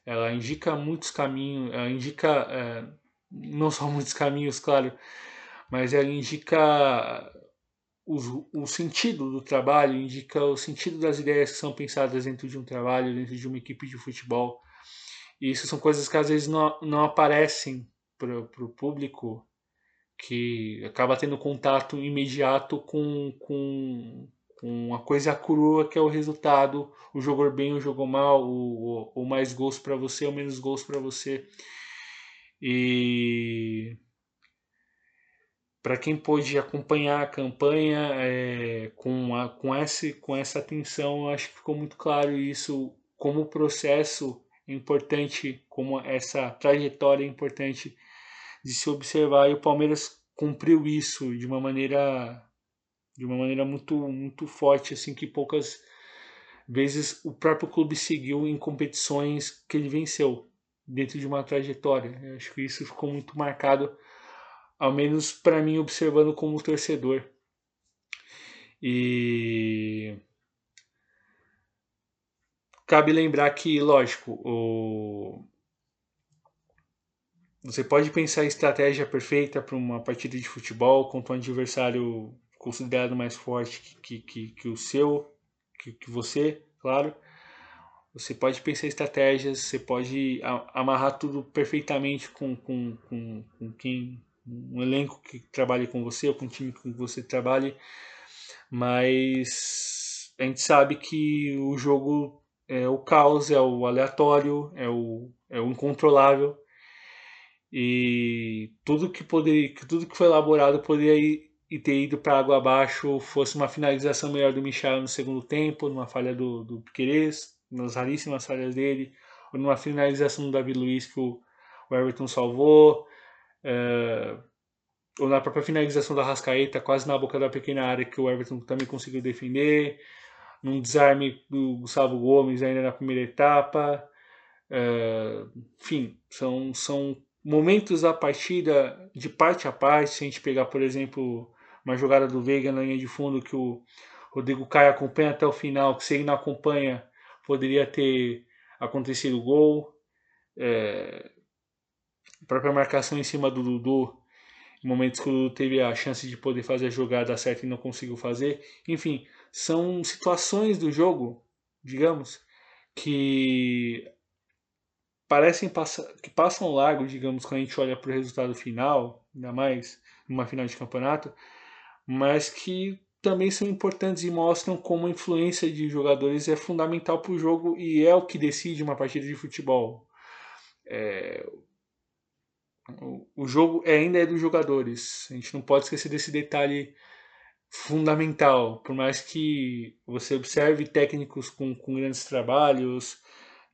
Ela indica muitos caminhos, ela indica é, não só muitos caminhos, claro, mas ela indica o, o sentido do trabalho, indica o sentido das ideias que são pensadas dentro de um trabalho, dentro de uma equipe de futebol. E isso são coisas que às vezes não, não aparecem para o público, que acaba tendo contato imediato com, com, com a coisa crua que é o resultado, o jogou bem, o jogou mal, o, o, o mais gols para você, ou menos gols para você. E para quem pôde acompanhar a campanha é, com, a, com, esse, com essa atenção, acho que ficou muito claro isso, como o processo importante, como essa trajetória importante de se observar. E o Palmeiras cumpriu isso de uma maneira de uma maneira muito muito forte, assim que poucas vezes o próprio clube seguiu em competições que ele venceu dentro de uma trajetória. Eu acho que isso ficou muito marcado ao menos para mim observando como torcedor. E cabe lembrar que, lógico, o... você pode pensar a estratégia perfeita para uma partida de futebol contra um adversário considerado mais forte que, que, que o seu, que, que você, claro. Você pode pensar estratégias, você pode amarrar tudo perfeitamente com, com, com, com quem um elenco que trabalhe com você ou com um time que você trabalhe, mas a gente sabe que o jogo é o caos, é o aleatório, é o, é o incontrolável e tudo que poderia, tudo que foi elaborado poderia ir, ter ido para água abaixo fosse uma finalização melhor do Michel no segundo tempo, numa falha do, do Piquerez, nas raríssimas falhas dele, ou numa finalização do Davi Luiz que o, o Everton salvou, é, ou na própria finalização da Rascaeta, quase na boca da pequena área, que o Everton também conseguiu defender, num desarme do Gustavo Gomes ainda na primeira etapa. É, enfim, são, são momentos da partida de parte a parte. Se a gente pegar, por exemplo, uma jogada do Veiga na linha de fundo que o Rodrigo Caio acompanha até o final, que se ele não acompanha, poderia ter acontecido o gol. É, a própria marcação em cima do Dudu, em momentos que o Dudu teve a chance de poder fazer a jogada certa e não conseguiu fazer. Enfim, são situações do jogo, digamos, que parecem passar, que passam largo, digamos, quando a gente olha para o resultado final, ainda mais numa final de campeonato, mas que também são importantes e mostram como a influência de jogadores é fundamental para o jogo e é o que decide uma partida de futebol. É, o jogo é, ainda é dos jogadores. A gente não pode esquecer desse detalhe fundamental. Por mais que você observe técnicos com, com grandes trabalhos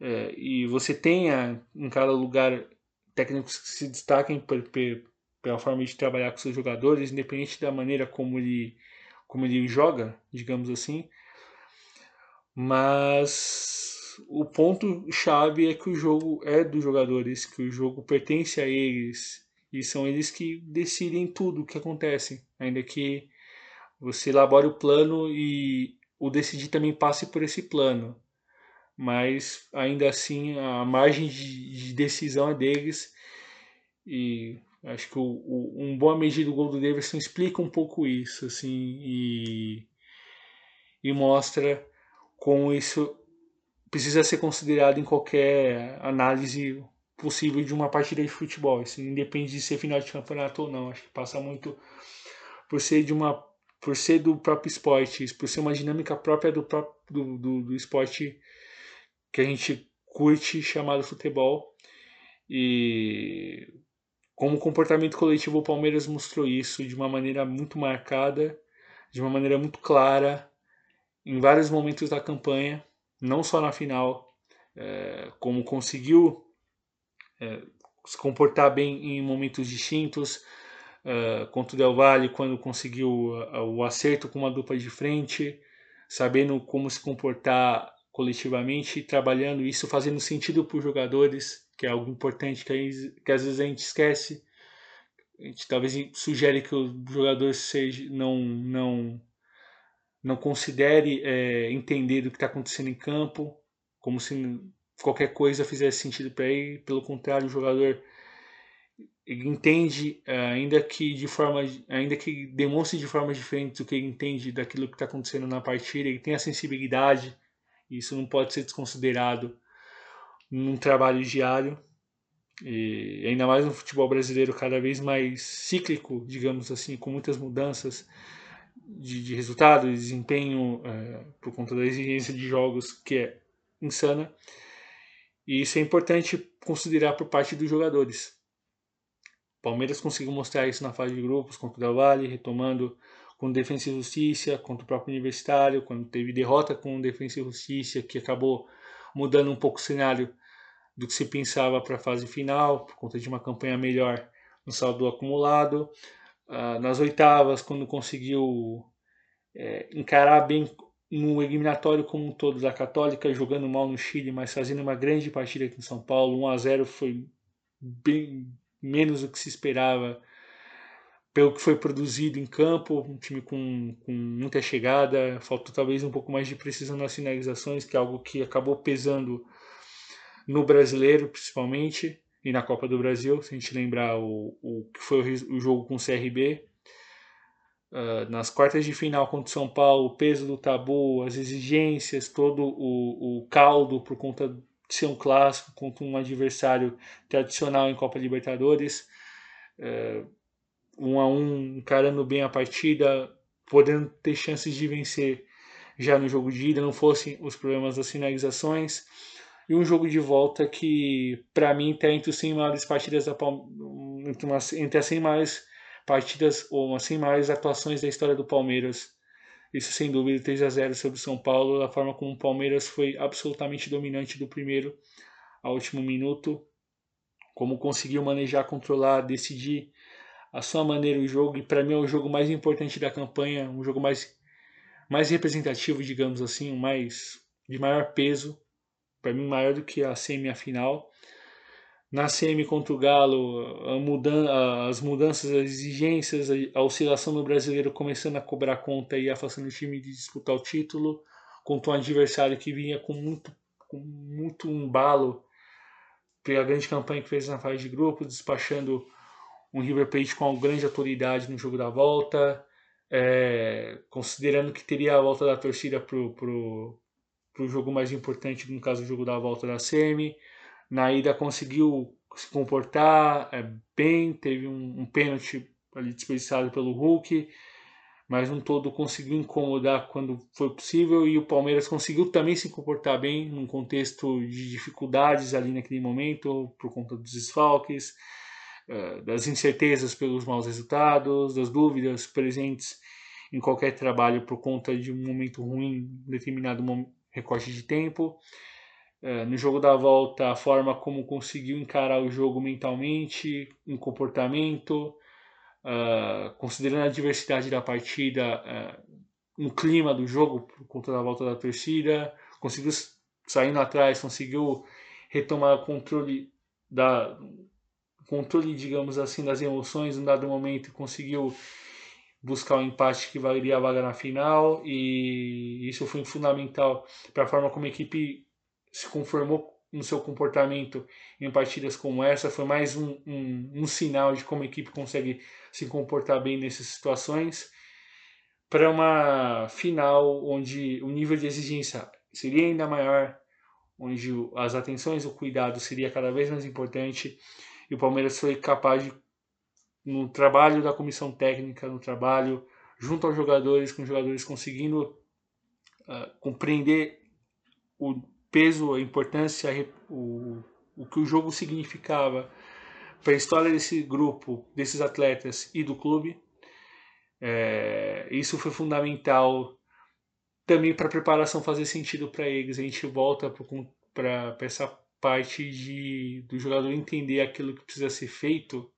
é, e você tenha em cada lugar técnicos que se destaquem pela forma de trabalhar com seus jogadores, independente da maneira como ele, como ele joga, digamos assim. Mas o ponto chave é que o jogo é dos jogadores, que o jogo pertence a eles e são eles que decidem tudo o que acontece, ainda que você elabore o plano e o decidir também passe por esse plano, mas ainda assim a margem de, de decisão é deles e acho que o, o, um boa medida do gol do Davidson explica um pouco isso assim e, e mostra como isso precisa ser considerado em qualquer análise possível de uma partida de futebol. Isso independe de ser final de campeonato ou não. Acho que passa muito por ser de uma por ser do próprio esporte, por ser uma dinâmica própria do, do, do, do esporte que a gente curte chamado futebol. E como comportamento coletivo o Palmeiras mostrou isso de uma maneira muito marcada, de uma maneira muito clara em vários momentos da campanha não só na final, é, como conseguiu é, se comportar bem em momentos distintos, é, contra o Del Valle, quando conseguiu o acerto com uma dupla de frente, sabendo como se comportar coletivamente, trabalhando isso, fazendo sentido para os jogadores, que é algo importante que, aí, que às vezes a gente esquece. A gente talvez sugere que o jogador seja não não não considere é, entender o que está acontecendo em campo, como se qualquer coisa fizesse sentido para ele. Pelo contrário, o jogador entende, é, ainda que de forma, ainda que demonstre de forma diferente o que ele entende daquilo que está acontecendo na partida, ele tem a sensibilidade. Isso não pode ser desconsiderado num trabalho diário. E ainda mais no futebol brasileiro cada vez mais cíclico, digamos assim, com muitas mudanças de, de resultado e desempenho é, por conta da exigência de jogos que é insana. E isso é importante considerar por parte dos jogadores. Palmeiras conseguiu mostrar isso na fase de grupos contra o Del retomando com Defensa e Justiça, contra o próprio Universitário, quando teve derrota com Defensa e Justiça, que acabou mudando um pouco o cenário do que se pensava para a fase final, por conta de uma campanha melhor no saldo acumulado. Uh, nas oitavas, quando conseguiu é, encarar bem no eliminatório como um todo da Católica, jogando mal no Chile, mas fazendo uma grande partida aqui em São Paulo. 1 a 0 foi bem menos do que se esperava pelo que foi produzido em campo, um time com, com muita chegada, faltou talvez um pouco mais de precisão nas finalizações, que é algo que acabou pesando no brasileiro, principalmente e na Copa do Brasil, se a gente lembrar o, que foi o, o jogo com o CRB. Uh, ah, nas quartas de final contra o São Paulo, o peso do tabu, as exigências, todo o, o caldo por conta de ser um clássico contra um adversário tradicional em Copa Libertadores. Uh, um a um, encarando bem a partida, podendo ter chances de vencer já no jogo de ida, não fossem os problemas das finalizações e um jogo de volta que, para mim, está entre os 100 maiores partidas da entre, entre as 100 maiores partidas ou as 100 maiores atuações da história do Palmeiras. Isso sem dúvida 3 a 0 sobre o São Paulo, a forma como o Palmeiras foi absolutamente dominante do primeiro ao último minuto, como conseguiu manejar, controlar, decidir a sua maneira o jogo e para mim é o jogo mais importante da campanha, um jogo mais mais representativo, digamos assim, um mais de maior peso para mim maior do que a semi a final. Na semi contra o Galo, as mudanças, as exigências, a oscilação do brasileiro começando a cobrar conta e afastando o time de disputar o título, contra um adversário que vinha com muito, com muito embalo pela grande campanha que fez na fase de grupo, despachando um River Plate com grande autoridade no jogo da volta, é, considerando que teria a volta da torcida para o jogo mais importante, no caso o jogo da volta da semi. Na ida conseguiu se comportar é, bem, teve um, um pênalti ali desperdiçado pelo Hulk, mas no todo conseguiu incomodar quando foi possível e o Palmeiras conseguiu também se comportar bem num contexto de dificuldades ali naquele momento, por conta dos desfalques, é, das incertezas pelos maus resultados, das dúvidas presentes em qualquer trabalho por conta de um momento ruim, determinado recorte de tempo. É, no jogo da volta, a forma como conseguiu encarar o jogo mentalmente, em comportamento, uh, considerando a diversidade da partida, no clima do jogo, por conta da volta da torcida, conseguiu saindo atrás, conseguiu retomar o controle da controle, digamos assim, das emoções em dado momento, conseguiu buscar o um empate que valeria a vaga na final e isso foi fundamental para a forma como a equipe se conformou no seu comportamento em partidas como essa. Foi mais um, um, um sinal de como a equipe consegue se comportar bem nessas situações. Para uma final onde o nível de exigência seria ainda maior onde as atenções o cuidado seria cada vez mais importante e o Palmeiras foi capaz de no trabalho da comissão técnica, no trabalho junto aos jogadores, com os jogadores conseguindo uh, compreender o peso, a importância, o, o que o jogo significava para a história desse grupo, desses atletas e do clube. É, isso foi fundamental também para a preparação fazer sentido para eles. A gente volta para essa parte de, do jogador entender aquilo que precisa ser feito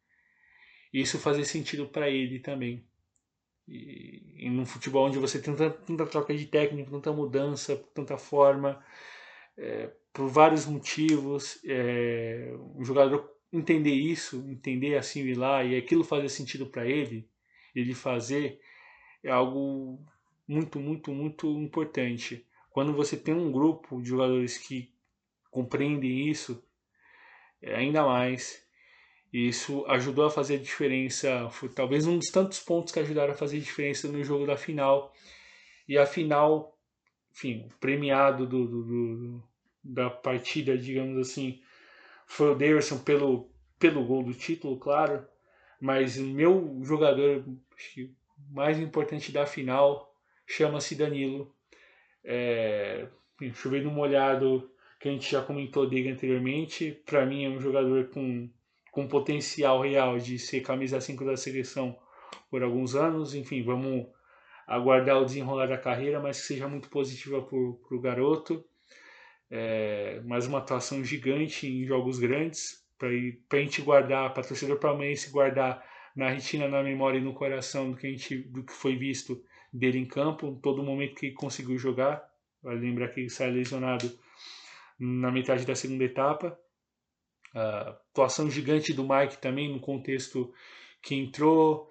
isso fazer sentido para ele também. E em um futebol onde você tem tanta, tanta troca de técnico, tanta mudança, tanta forma, é, por vários motivos, é, o jogador entender isso, entender, assimilar e aquilo fazer sentido para ele, ele fazer, é algo muito, muito, muito importante. Quando você tem um grupo de jogadores que compreendem isso, é ainda mais. Isso ajudou a fazer a diferença, foi talvez um dos tantos pontos que ajudaram a fazer a diferença no jogo da final. E a final, enfim, o premiado do, do, do, da partida, digamos assim, foi o Davidson pelo, pelo gol do título, claro. Mas o meu jogador mais importante da final chama-se Danilo. É, chovendo molhado, que a gente já comentou dele anteriormente. Para mim é um jogador com, com potencial real de ser camisa 5 da seleção por alguns anos. Enfim, vamos aguardar o desenrolar da carreira, mas que seja muito positiva para o garoto. É, mais uma atuação gigante em jogos grandes, para a gente guardar, para torcedor palmeirense guardar na retina, na memória e no coração do que, a gente, do que foi visto dele em campo, todo momento que ele conseguiu jogar. Vale lembrar que ele sai lesionado na metade da segunda etapa. A atuação gigante do Mike também no contexto que entrou.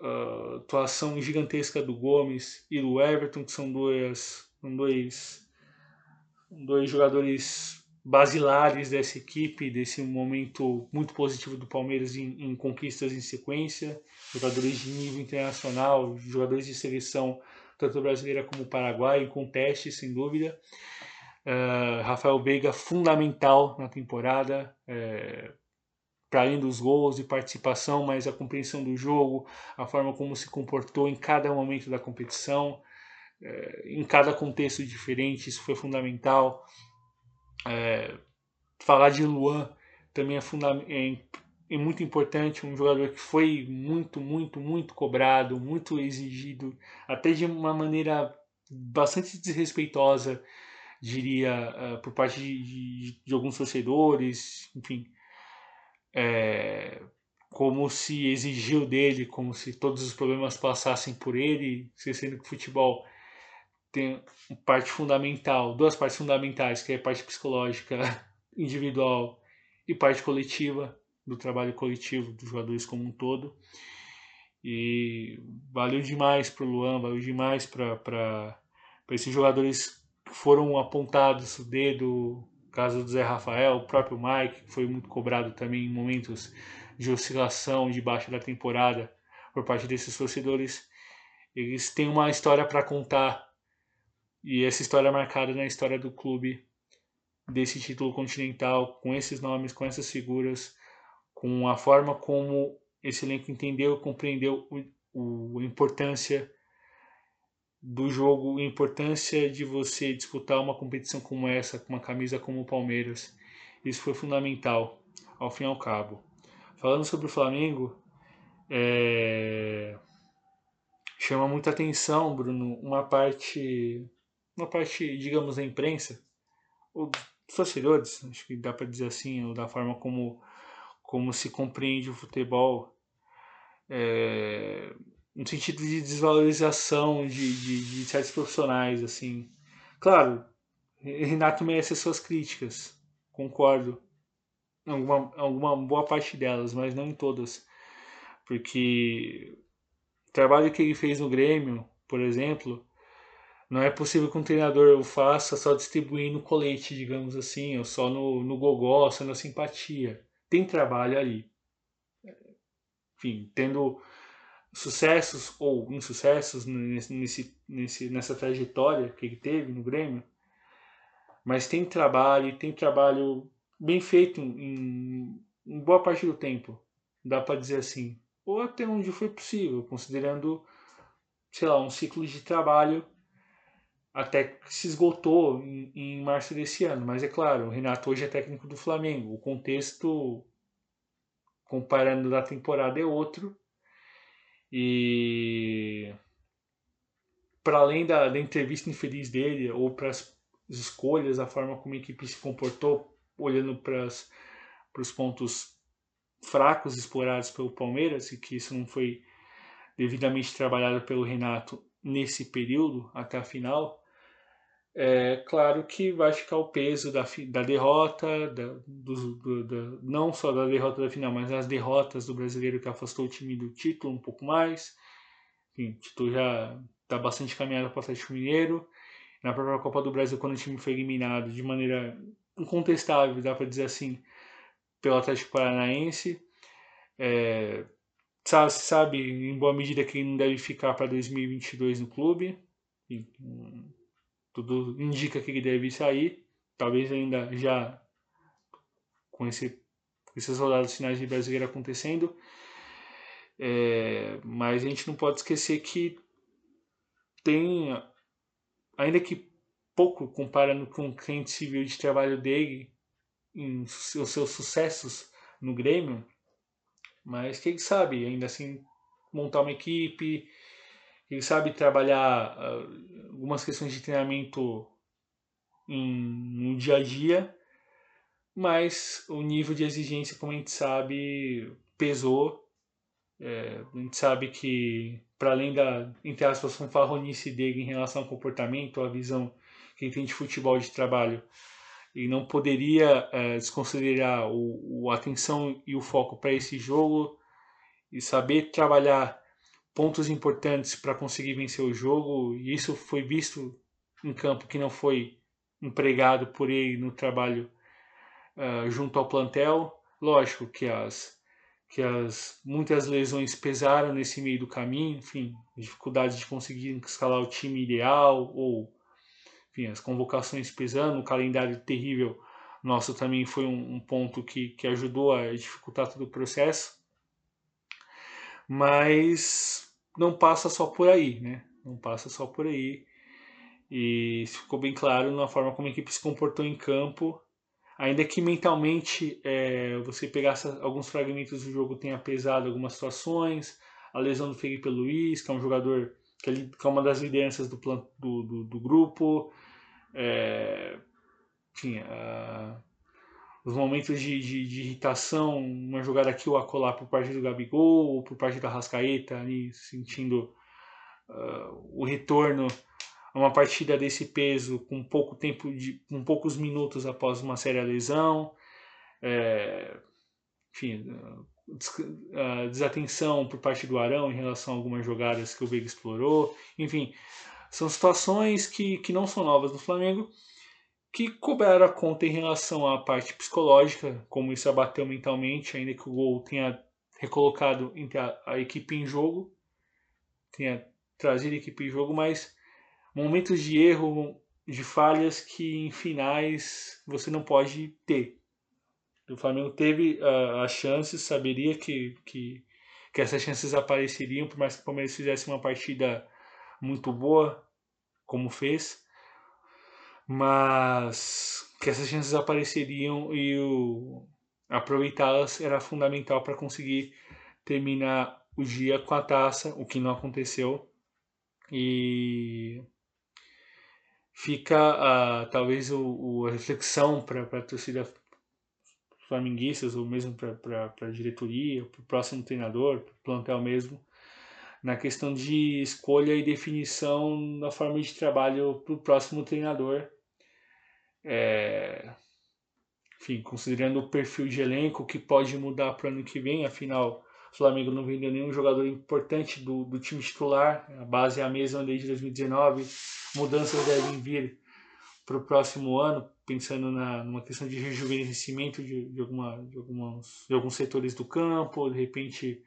A atuação gigantesca do Gomes e do Everton, que são dois, dois, dois jogadores basilares dessa equipe, desse momento muito positivo do Palmeiras em, em, conquistas em sequência, jogadores de nível internacional, jogadores de seleção tanto brasileira como paraguai, com teste, sem dúvida. Uh, Rafael Veiga fundamental na temporada, é, para além dos gols e participação, mas a compreensão do jogo, a forma como se comportou em cada momento da competição, é, em cada contexto diferente, isso foi fundamental. É, falar de Luan também é, é, é, muito importante, um jogador que foi muito, muito, muito cobrado, muito exigido, até de uma maneira bastante desrespeitosa, diria, uh, por parte de, de, de, alguns torcedores, enfim. É, como se exigiu dele, como se todos os problemas passassem por ele, esquecendo que o futebol tem parte fundamental, duas partes fundamentais, que é a parte psicológica individual e parte coletiva, do trabalho coletivo dos jogadores como um todo. E valeu demais para o Luan, valeu demais para esses jogadores foram apontados o dedo, caso do Zé Rafael, o próprio Mike, que foi muito cobrado também em momentos de oscilação debaixo da temporada por parte desses torcedores. Eles têm uma história para contar e essa história é marcada na história do clube, desse título continental, com esses nomes, com essas figuras, com a forma como esse elenco entendeu compreendeu o, a importância do jogo, a importância de você disputar uma competição como essa, com uma camisa como o Palmeiras. Isso foi fundamental, ao fim e ao cabo. Falando sobre o Flamengo, é... chama muita atenção, Bruno, uma parte uma parte, digamos, da imprensa, dos torcedores, acho que dá para dizer assim, ou da forma como, como se compreende o futebol, é, no sentido de desvalorização de, de, de certos profissionais, assim. Claro, Renato merece suas críticas, concordo, alguma, alguma boa parte delas, mas não em todas, porque o trabalho que ele fez no Grêmio, por exemplo, não é possível que um treinador o faça só distribuindo colete, digamos assim, ou só no, no gogó, só na simpatia. Tem trabalho ali. Enfim, tendo sucessos ou insucessos nesse, nesse, nessa trajetória que ele teve no Grêmio, mas tem trabalho, tem trabalho bem feito em, em boa parte do tempo, dá para dizer assim, ou até onde foi possível, considerando, sei lá, um ciclo de trabalho até que se esgotou em, em, março desse ano. Mas é claro, o Renato hoje é técnico do Flamengo. O contexto, comparando da temporada, é outro. E para além da, da, entrevista infeliz dele, ou para as escolhas, a forma como a equipe se comportou, olhando para os pontos fracos explorados pelo Palmeiras, e que isso não foi devidamente trabalhado pelo Renato nesse período até a final, é claro que vai ficar o peso da, da derrota, da, do, do, do, não só da derrota da final, mas as derrotas do brasileiro que afastou o time do título um pouco mais. Enfim, o título já está bastante caminhado para o Atlético Mineiro. Na própria Copa do Brasil, quando o time foi eliminado de maneira incontestável, dá para dizer assim, pelo Atlético Paranaense. É, sabe, sabe, em boa medida, que ele não deve ficar para 2022 no clube. Hum, tudo indica que ele deve sair. Talvez ainda já com, esse, esses rodadas finais de brasileiro acontecendo. É, mas a gente não pode esquecer que tem, ainda que pouco comparando com o cliente civil de trabalho dele em os seus sucessos no Grêmio, mas quem sabe ainda assim montar uma equipe, quem sabe trabalhar uh, algumas questões de treinamento em, no dia a dia, mas o nível de exigência, como a gente sabe, pesou. É, a gente sabe que, para além da, entre aspas, fanfarronice dele em relação ao comportamento, a visão que ele tem de futebol de trabalho, e não poderia é, desconsiderar o, o atenção e o foco para esse jogo e saber trabalhar pontos importantes para conseguir vencer o jogo. E isso foi visto em campo que não foi empregado por ele no trabalho uh, junto ao plantel. Lógico que as que as muitas lesões pesaram nesse meio do caminho, enfim, dificuldades de conseguir escalar o time ideal ou enfim, as convocações pesando, o calendário terrível nosso também foi um, um ponto que, que ajudou a dificultar todo o processo. Mas não passa só por aí, né? Não passa só por aí. E ficou bem claro na forma como a equipe se comportou em campo. Ainda que mentalmente é, você pegasse alguns fragmentos do jogo tenha pesado algumas situações, a lesão do Felipe Luiz, que é um jogador que é uma das lideranças do, do, do, do grupo, é, enfim, os momentos de, de, de, irritação, uma jogada aqui ou acolá por parte do Gabigol, ou por parte da Rascaeta, ali sentindo uh, o retorno a uma partida desse peso com pouco tempo, de, com poucos minutos após uma séria lesão. É, enfim, uh, desatenção por parte do Arão em relação a algumas jogadas que o Veiga explorou. Enfim, são situações que, que não são novas no Flamengo, que cobraram a conta em relação à parte psicológica, como isso abateu mentalmente, ainda que o gol tenha recolocado a, a equipe em jogo, tenha trazido a equipe em jogo, mas momentos de erro, de falhas que em finais você não pode ter. O Flamengo teve uh, as chances, saberia que, que, que essas chances apareceriam, por mais que o Palmeiras fizesse uma partida muito boa, como fez, mas que essas chances apareceriam e aproveitá-las era fundamental para conseguir terminar o dia com a taça, o que não aconteceu. E fica uh, talvez o, o, a reflexão para a torcida flamenguistas ou mesmo para a diretoria, para o próximo treinador, para o plantel mesmo, na questão de escolha e definição da forma de trabalho para o próximo treinador. É, enfim, considerando o perfil de elenco que pode mudar para o ano que vem, afinal, o Flamengo não vendeu nenhum jogador importante do, do time titular, a base é a mesma desde 2019, mudanças devem vir para o próximo ano, pensando na, numa questão de rejuvenescimento de, de, alguma, de, algumas, de alguns setores do campo, de repente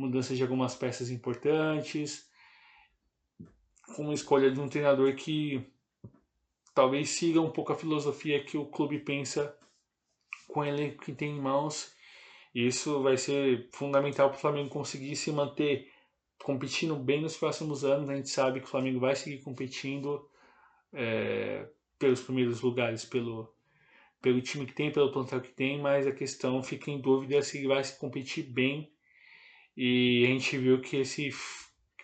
mudança de algumas peças importantes, com uma escolha de um treinador que talvez siga um pouco a filosofia que o clube pensa com ele que tem em mãos. Isso vai ser fundamental para o Flamengo conseguir se manter competindo bem nos próximos anos. A gente sabe que o Flamengo vai seguir competindo é, pelos primeiros lugares, pelo, pelo time que tem, pelo plantel que tem, mas a questão fica em dúvida se vai se competir bem e a gente viu que esse,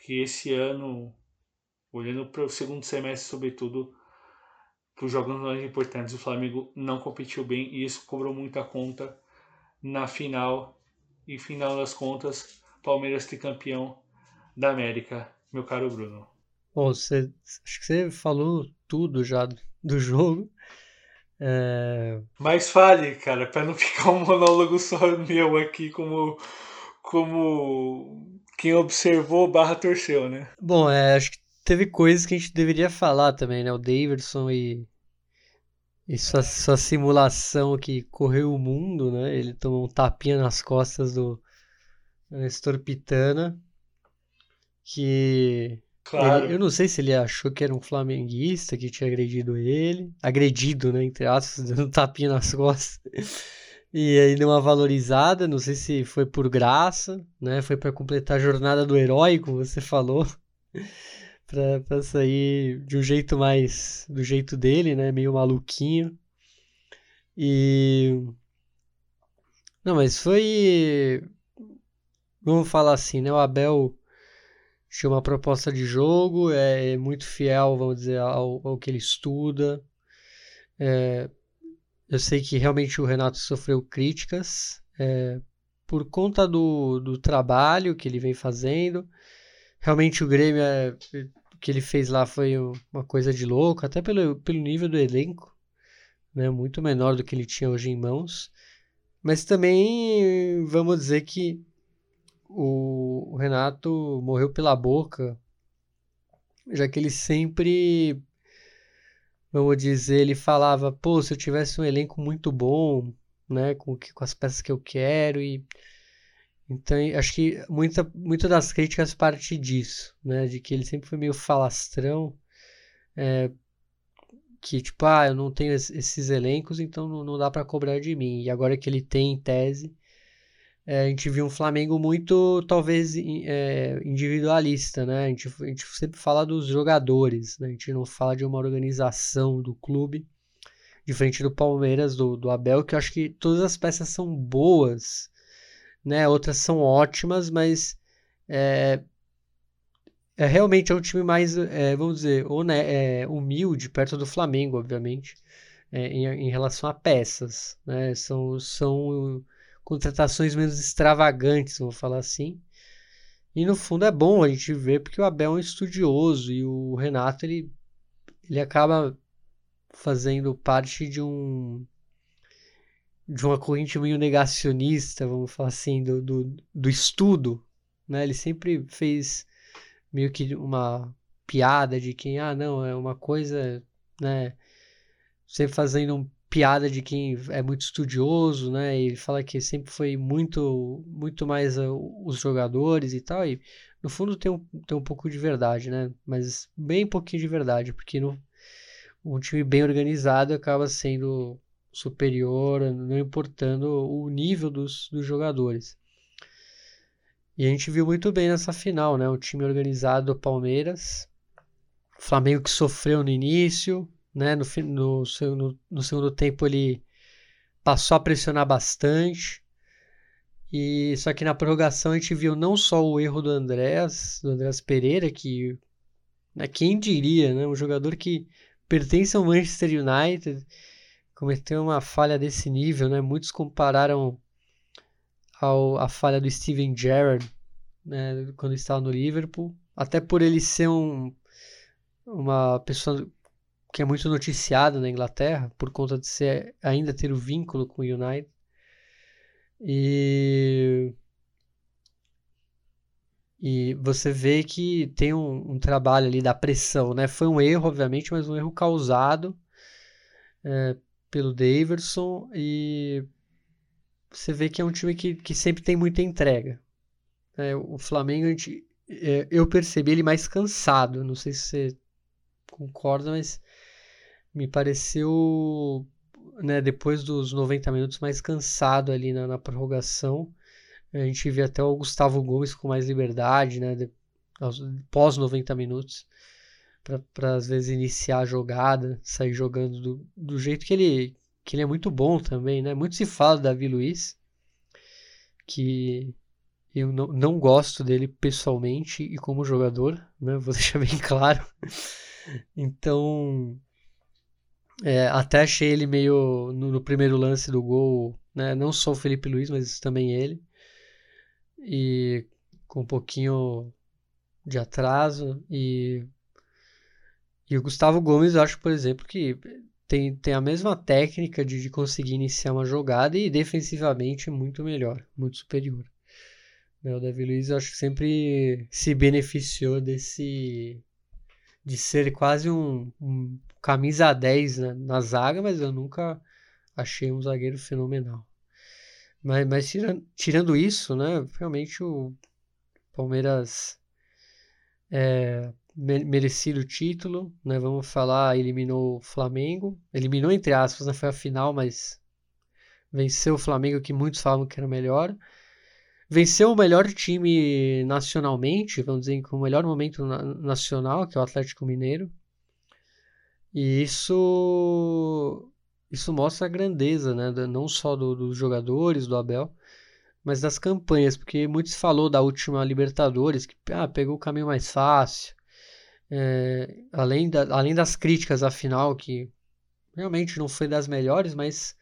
que esse ano, olhando para o segundo semestre, sobretudo, para os jogos mais importantes, o Flamengo não competiu bem e isso cobrou muita conta na final. E final das contas, Palmeiras tricampeão da América, meu caro Bruno. Bom, você, acho que você falou tudo já do jogo. É... Mas fale, cara, para não ficar um monólogo só meu aqui como como quem observou barra torceu, né? Bom, é, acho que teve coisas que a gente deveria falar também, né? O Davidson e, e sua, sua simulação que correu o mundo, né? Ele tomou um tapinha nas costas do Nestor Pitana, que Claro. ele- eu não sei se ele achou que era um flamenguista que tinha agredido ele, agredido, né? Entre aspas, dando um tapinha nas costas. E aí deu uma valorizada, não sei se foi por graça, né? Foi para completar a jornada do herói, como você falou, pra sair de um jeito mais do jeito dele, né? Meio maluquinho. E não, mas foi, vamos falar assim, né? O Abel tinha uma proposta de jogo, é muito fiel, vamos dizer, ao, ao que ele estuda. É, eu sei que realmente o Renato sofreu críticas é, por conta do, do trabalho que ele vem fazendo. Realmente o Grêmio, é, que ele fez lá foi uma coisa de louco, até pelo, pelo nível do elenco, né? Muito menor do que ele tinha hoje em mãos. Mas também vamos dizer que o, o Renato morreu pela boca, já que ele sempre vamos dizer, ele falava, pô, se eu tivesse um elenco muito bom, né, com, com as peças que eu quero e então acho que muita, muita das críticas parte disso, né, de que ele sempre foi meio falastrão, é, que tipo, ah, eu não tenho es- esses elencos, então não, não dá para cobrar de mim. E agora que ele tem em tese, é, a gente viu um Flamengo muito, talvez, é, individualista, né? A gente, a gente sempre fala dos jogadores, né? A gente não fala de uma organização do clube, diferente do Palmeiras, do, do Abel, que eu acho que todas as peças são boas, né? Outras são ótimas, mas é, é realmente é um time mais, é, vamos dizer, é, humilde, perto do Flamengo, obviamente, é, em, em relação a peças, né? São, são contratações menos extravagantes, vou falar assim. E no fundo é bom a gente ver porque o Abel é um estudioso e o Renato ele, ele acaba fazendo parte de um de uma corrente meio negacionista, vamos falar assim, do, do, do estudo, né? Ele sempre fez meio que uma piada de quem, ah, não, é uma coisa, né? Sempre fazendo um piada de quem é muito estudioso, né? E fala que sempre foi muito, muito mais uh, os jogadores e tal. E no fundo tem um, tem um pouco de verdade, né? Mas bem pouquinho de verdade, porque no, um time bem organizado acaba sendo superior, não importando o nível dos, dos jogadores. E a gente viu muito bem nessa final, né? O time organizado do Palmeiras, Flamengo que sofreu no início, né? No, no, segundo- no segundo tempo ele passou a pressionar bastante. E só que na prorrogação a gente viu não só o erro do Andrés, do Andrés Pereira, que né, quem diria, né? Um jogador que pertence ao Manchester United cometeu uma falha desse nível, né? Muitos compararam ao, a falha do Steven Gerrard, né, quando estava no Liverpool, até por ele ser um, uma pessoa que é muito noticiada na Inglaterra, por conta de ser, ainda ter o vínculo com o United. E, e você vê que tem um, um trabalho ali da pressão, né? Foi um erro, obviamente, mas um erro causado é, pelo Daverson e você vê que é um time que, que sempre tem muita entrega. né? o Flamengo, gente, é, eu percebi ele mais cansado. Não sei se você concorda, mas me pareceu, né, depois dos 90 minutos, mais cansado ali na, na prorrogação. A gente vê até o Gustavo Gomes com mais liberdade, né, de- pós 90 minutos, para às vezes iniciar a jogada, sair jogando do, do jeito que ele, que ele é muito bom também, né? Muito se fala do Davi Luiz, que eu não, não gosto dele pessoalmente e como jogador, né? Vou deixar bem claro. Então, é, até achei ele meio no, no primeiro lance do gol, né? Não só o Felipe Luiz, mas também ele. E com um pouquinho de atraso e e o Gustavo Gomes, eu acho, por exemplo, que tem, tem a mesma técnica de, de conseguir iniciar uma jogada e defensivamente muito melhor, muito superior. Né, o Davi Luiz, eu acho que sempre se beneficiou desse. de ser quase um, um camisa 10 né, na zaga, mas eu nunca achei um zagueiro fenomenal. Mas, mas tirando, tirando isso, né, realmente o Palmeiras é, merecido o título, né? Vamos falar, eliminou o Flamengo, eliminou entre aspas, né? Foi a final, mas venceu o Flamengo que muitos falam que era melhor. Venceu o melhor time nacionalmente, vamos dizer, com o melhor momento na nacional, que é o Atlético Mineiro. E isso isso mostra a grandeza, né? Não só do, dos jogadores, do Abel, mas das campanhas, porque muitos falou da última Libertadores, que ah, pegou o caminho mais fácil, é, além, da, além das críticas à final, que realmente não foi das melhores, mas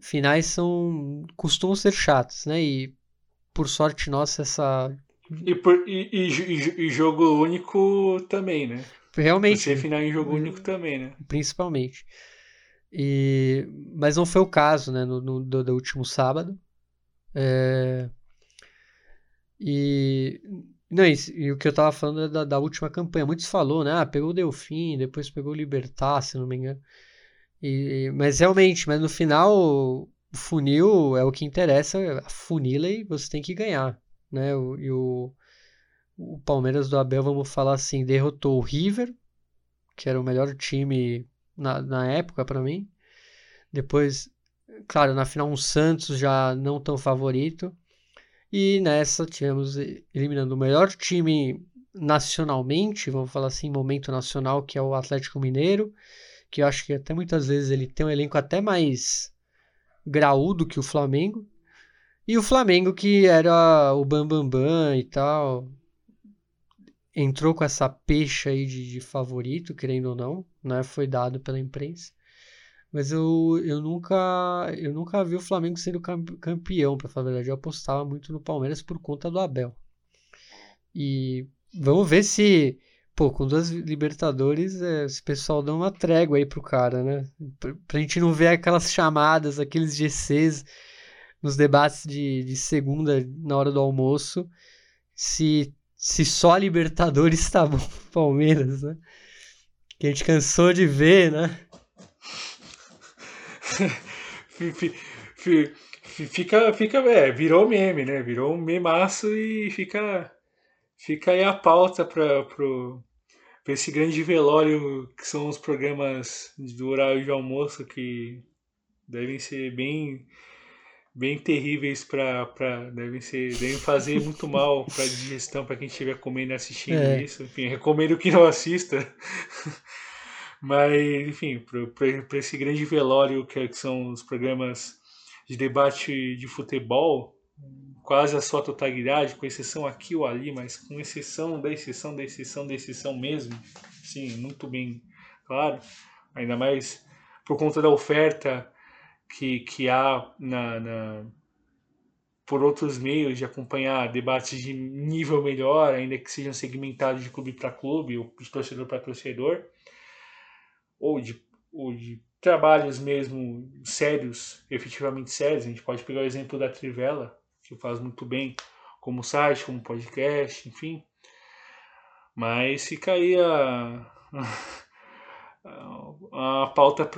finais são costumam ser chatos, né? E por sorte nossa essa e, por, e, e, e jogo único também, né? Realmente. Você final em jogo único também, né? Principalmente. E, mas não foi o caso, né? No, no do, do último sábado. É, e não, e, e o que eu tava falando é da, da última campanha. Muitos falou, né? Ah, pegou o Delfim, depois pegou o Libertar, se não me engano. E, mas realmente, mas no final o funil é o que interessa, a funila e você tem que ganhar, né? O, e o, o Palmeiras do Abel, vamos falar assim, derrotou o River, que era o melhor time na, na época para mim. Depois, claro, na final um Santos já não tão favorito. E nessa tivemos eliminando o melhor time nacionalmente, vamos falar assim, momento nacional, que é o Atlético Mineiro, que eu acho que até muitas vezes ele tem um elenco até mais graúdo que o Flamengo. E o Flamengo, que era o Bambambam Bam Bam e tal, entrou com essa peixe aí de, de favorito, querendo ou não, né? Foi dado pela imprensa. Mas eu, eu nunca eu nunca vi o Flamengo sendo campeão, para falar a verdade. Eu apostava muito no Palmeiras por conta do Abel. E vamos ver se, pô, com duas Libertadores, é, esse pessoal dá uma trégua aí pro cara, né? Pra, pra gente não ver aquelas chamadas, aqueles GCs nos debates de, de segunda na hora do almoço, se, se só a Libertadores tá bom pro Palmeiras, né? Que a gente cansou de ver, né? fica, fica, é, virou meme, né? Virou um memaço e fica, fica aí a pauta para pro, esse grande velório que são os programas do horário de almoço que devem ser bem bem terríveis para devem ser devem fazer muito mal para digestão para quem estiver comendo e assistindo é. isso. Enfim recomendo que não assista. Mas, enfim, para esse grande velório que, é, que são os programas de debate de futebol, quase a sua totalidade, com exceção aqui ou ali, mas com exceção da exceção da exceção da exceção mesmo, sim, muito bem claro, ainda mais por conta da oferta que, que há na, na por outros meios de acompanhar debates de nível melhor, ainda que sejam segmentados de clube para clube ou de torcedor para torcedor ou de, ou de trabalhos mesmo sérios, efetivamente sérios. A gente pode pegar o exemplo da Trivela, que faz muito bem como site, como podcast, enfim. Mas fica aí a, a, pauta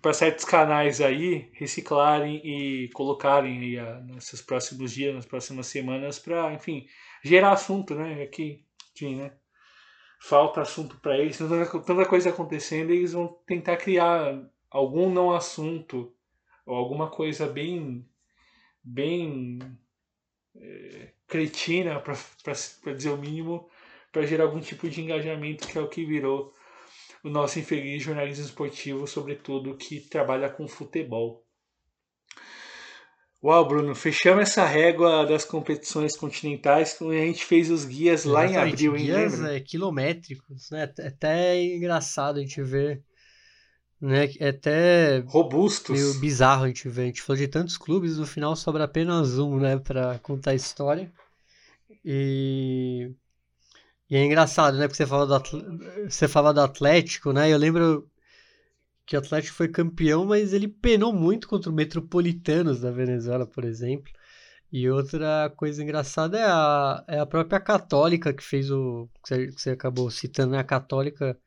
para certos canais aí reciclarem e colocarem aí a, nesses próximos dias, nas próximas semanas, para, enfim, gerar assunto, né? Aqui, enfim, né? falta assunto para eles, tanta, tanta coisa acontecendo, eles vão tentar criar algum não assunto ou alguma coisa bem bem é, cretina para dizer o mínimo para gerar algum tipo de engajamento que é o que virou o nosso infeliz jornalismo esportivo, sobretudo que trabalha com futebol. Uau, Bruno, fechamos essa régua das competições continentais quando a gente fez os guias lá em abril, hein? Guias é, quilométricos, né? É até engraçado a gente ver, né? É até robustos. Meio bizarro a gente ver. A gente falou de tantos clubes, no final sobra apenas um, né, para contar a história. E E é engraçado, né? Porque você fala do, você fala do Atlético, né? Eu lembro que o Atlético foi campeão, mas ele penou muito contra o Metropolitanos da Venezuela, por exemplo. E outra coisa engraçada é a, é a própria Católica que fez o. que você, que você acabou citando, né? A Católica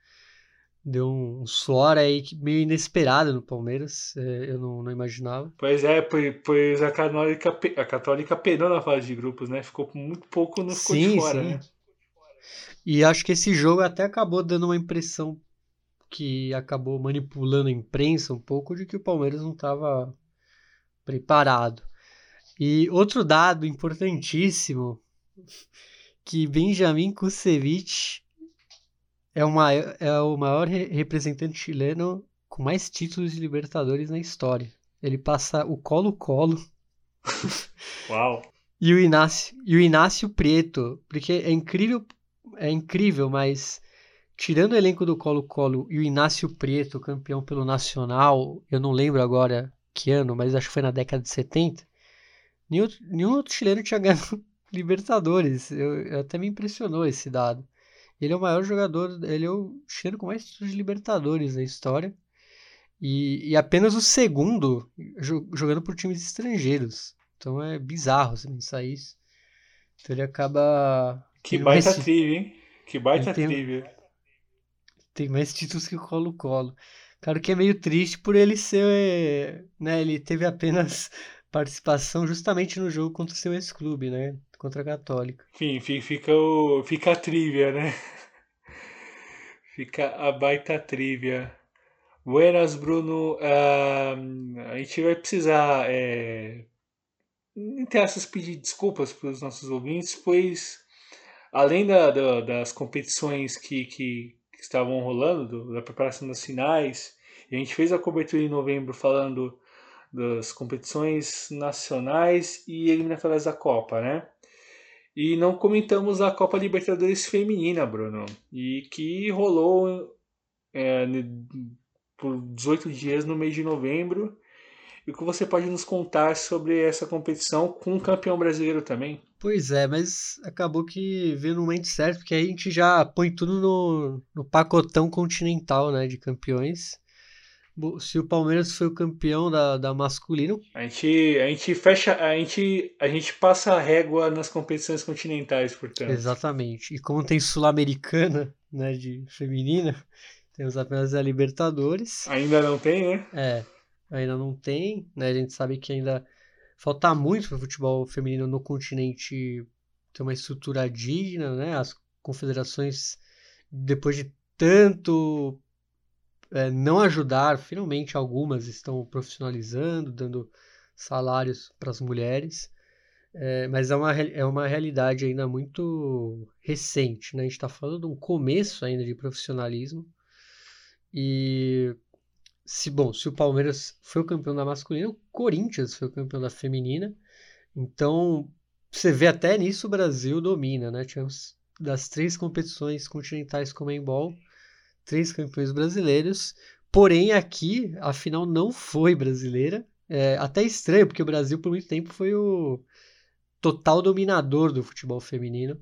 deu um suor aí meio inesperado no Palmeiras, é, eu não, não, imaginava. Pois é, pois a Católica, a Católica penou na fase de grupos, né? Ficou muito pouco, não ficou sim, de fora, sim. né? E acho que esse jogo até acabou dando uma impressão que acabou manipulando a imprensa um pouco de que o Palmeiras não estava preparado. E outro dado importantíssimo que Benjamin Kusevich é, uma, é o maior representante chileno com mais títulos de Libertadores na história. Ele passa o Colo-Colo. Uau! E o Inácio, e o Inácio Prieto, porque é incrível, é incrível, mas tirando o elenco do Colo-Colo e o Inácio Prieto, campeão pelo Nacional, eu não lembro agora que ano, mas acho que foi na década de 70, nenhum, nenhum outro chileno tinha ganhado Libertadores. Eu, eu, até me impressionou esse dado. Ele é o maior jogador, ele é o chileno com mais títulos de Libertadores na história. E, e apenas o segundo jogando por times estrangeiros. Então é bizarro você pensar isso. Então ele acaba. Que baita mais... trivia, hein? Que baita tem... trivia tem mais títulos que o Colo-Colo. Cara, que é meio triste por ele ser. Né, ele teve apenas participação justamente no jogo contra o seu ex-clube, né? Contra a Católica. Enfim, fica, o, fica a trivia, né? Fica a baita trivia. Buenas, Bruno. Uh, a gente vai precisar, é, entre essas, pedir desculpas para os nossos ouvintes, pois além da, da, das competições que, que, que estavam rolando, do, da preparação das finais. A gente fez a cobertura em novembro falando das competições nacionais e eliminatórias da Copa, né? E não comentamos a Copa Libertadores Feminina, Bruno, e que rolou é, por 18 dias no mês de novembro. E o que você pode nos contar sobre essa competição com o campeão brasileiro também? Pois é, mas acabou que veio no momento certo, porque aí a gente já põe tudo no, no pacotão continental, né, de campeões. Se o Palmeiras foi o campeão da, da masculino. A gente, a gente fecha, a gente, a gente passa a régua nas competições continentais, portanto. Exatamente. E como tem Sul-Americana, né, de feminina, temos apenas a Libertadores. Ainda não tem, né? É, ainda não tem, né? A gente sabe que ainda falta muito para o futebol feminino no continente ter uma estrutura digna, né? As confederações, depois de tanto é, não ajudar, finalmente algumas estão profissionalizando, dando salários para as mulheres. É, mas é uma, é uma realidade ainda muito recente, né? A gente está falando de um começo ainda de profissionalismo. E se bom, se o Palmeiras foi o campeão da masculina, o Corinthians foi o campeão da feminina. Então, você vê até nisso o Brasil domina, né? Tivemos das três competições continentais com handball, três campeões brasileiros. Porém, aqui a final não foi brasileira. É até estranho, porque o Brasil por muito tempo foi o total dominador do futebol feminino.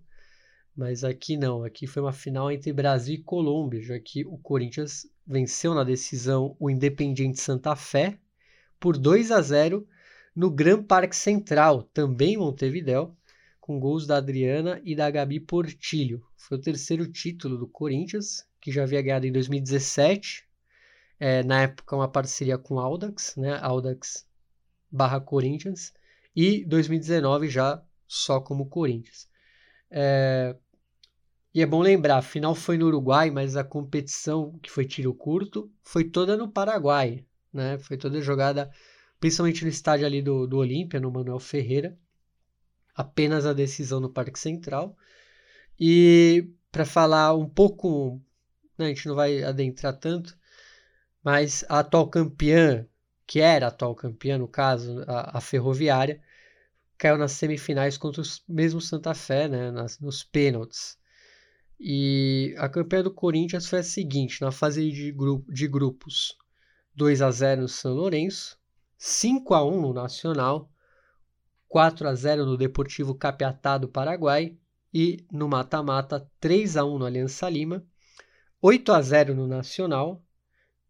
Mas aqui não, aqui foi uma final entre Brasil e Colômbia, já que o Corinthians venceu na decisão o Independiente Santa Fé por 2 a 0 no Gran Parque Central, também em Montevidéu, com gols da Adriana e da Gabi Portilho. Foi o terceiro título do Corinthians, que já havia ganhado em 2017, é, na época uma parceria com Audax, né? Audax barra Corinthians, e 2019 já só como Corinthians. É, e é bom lembrar, a final foi no Uruguai, mas a competição, que foi tiro curto, foi toda no Paraguai, né? Foi toda jogada, principalmente no estádio ali do, do Olímpia, no Manuel Ferreira. Apenas a decisão no Parque Central. E para falar um pouco, né, a gente não vai adentrar tanto, mas a atual campeã, que era a atual campeã, no caso, a, a Ferroviária, caiu nas semifinais contra o mesmo Santa Fé, né, nas, nos pênaltis. E a campanha do Corinthians foi a seguinte: na fase de, grupo, de grupos, 2 a 0 no São Lourenço, 5 a 1 no Nacional, 4 a 0 no Deportivo Capiatá do Paraguai e no mata-mata 3 a 1 no Aliança Lima, 8 a 0 no Nacional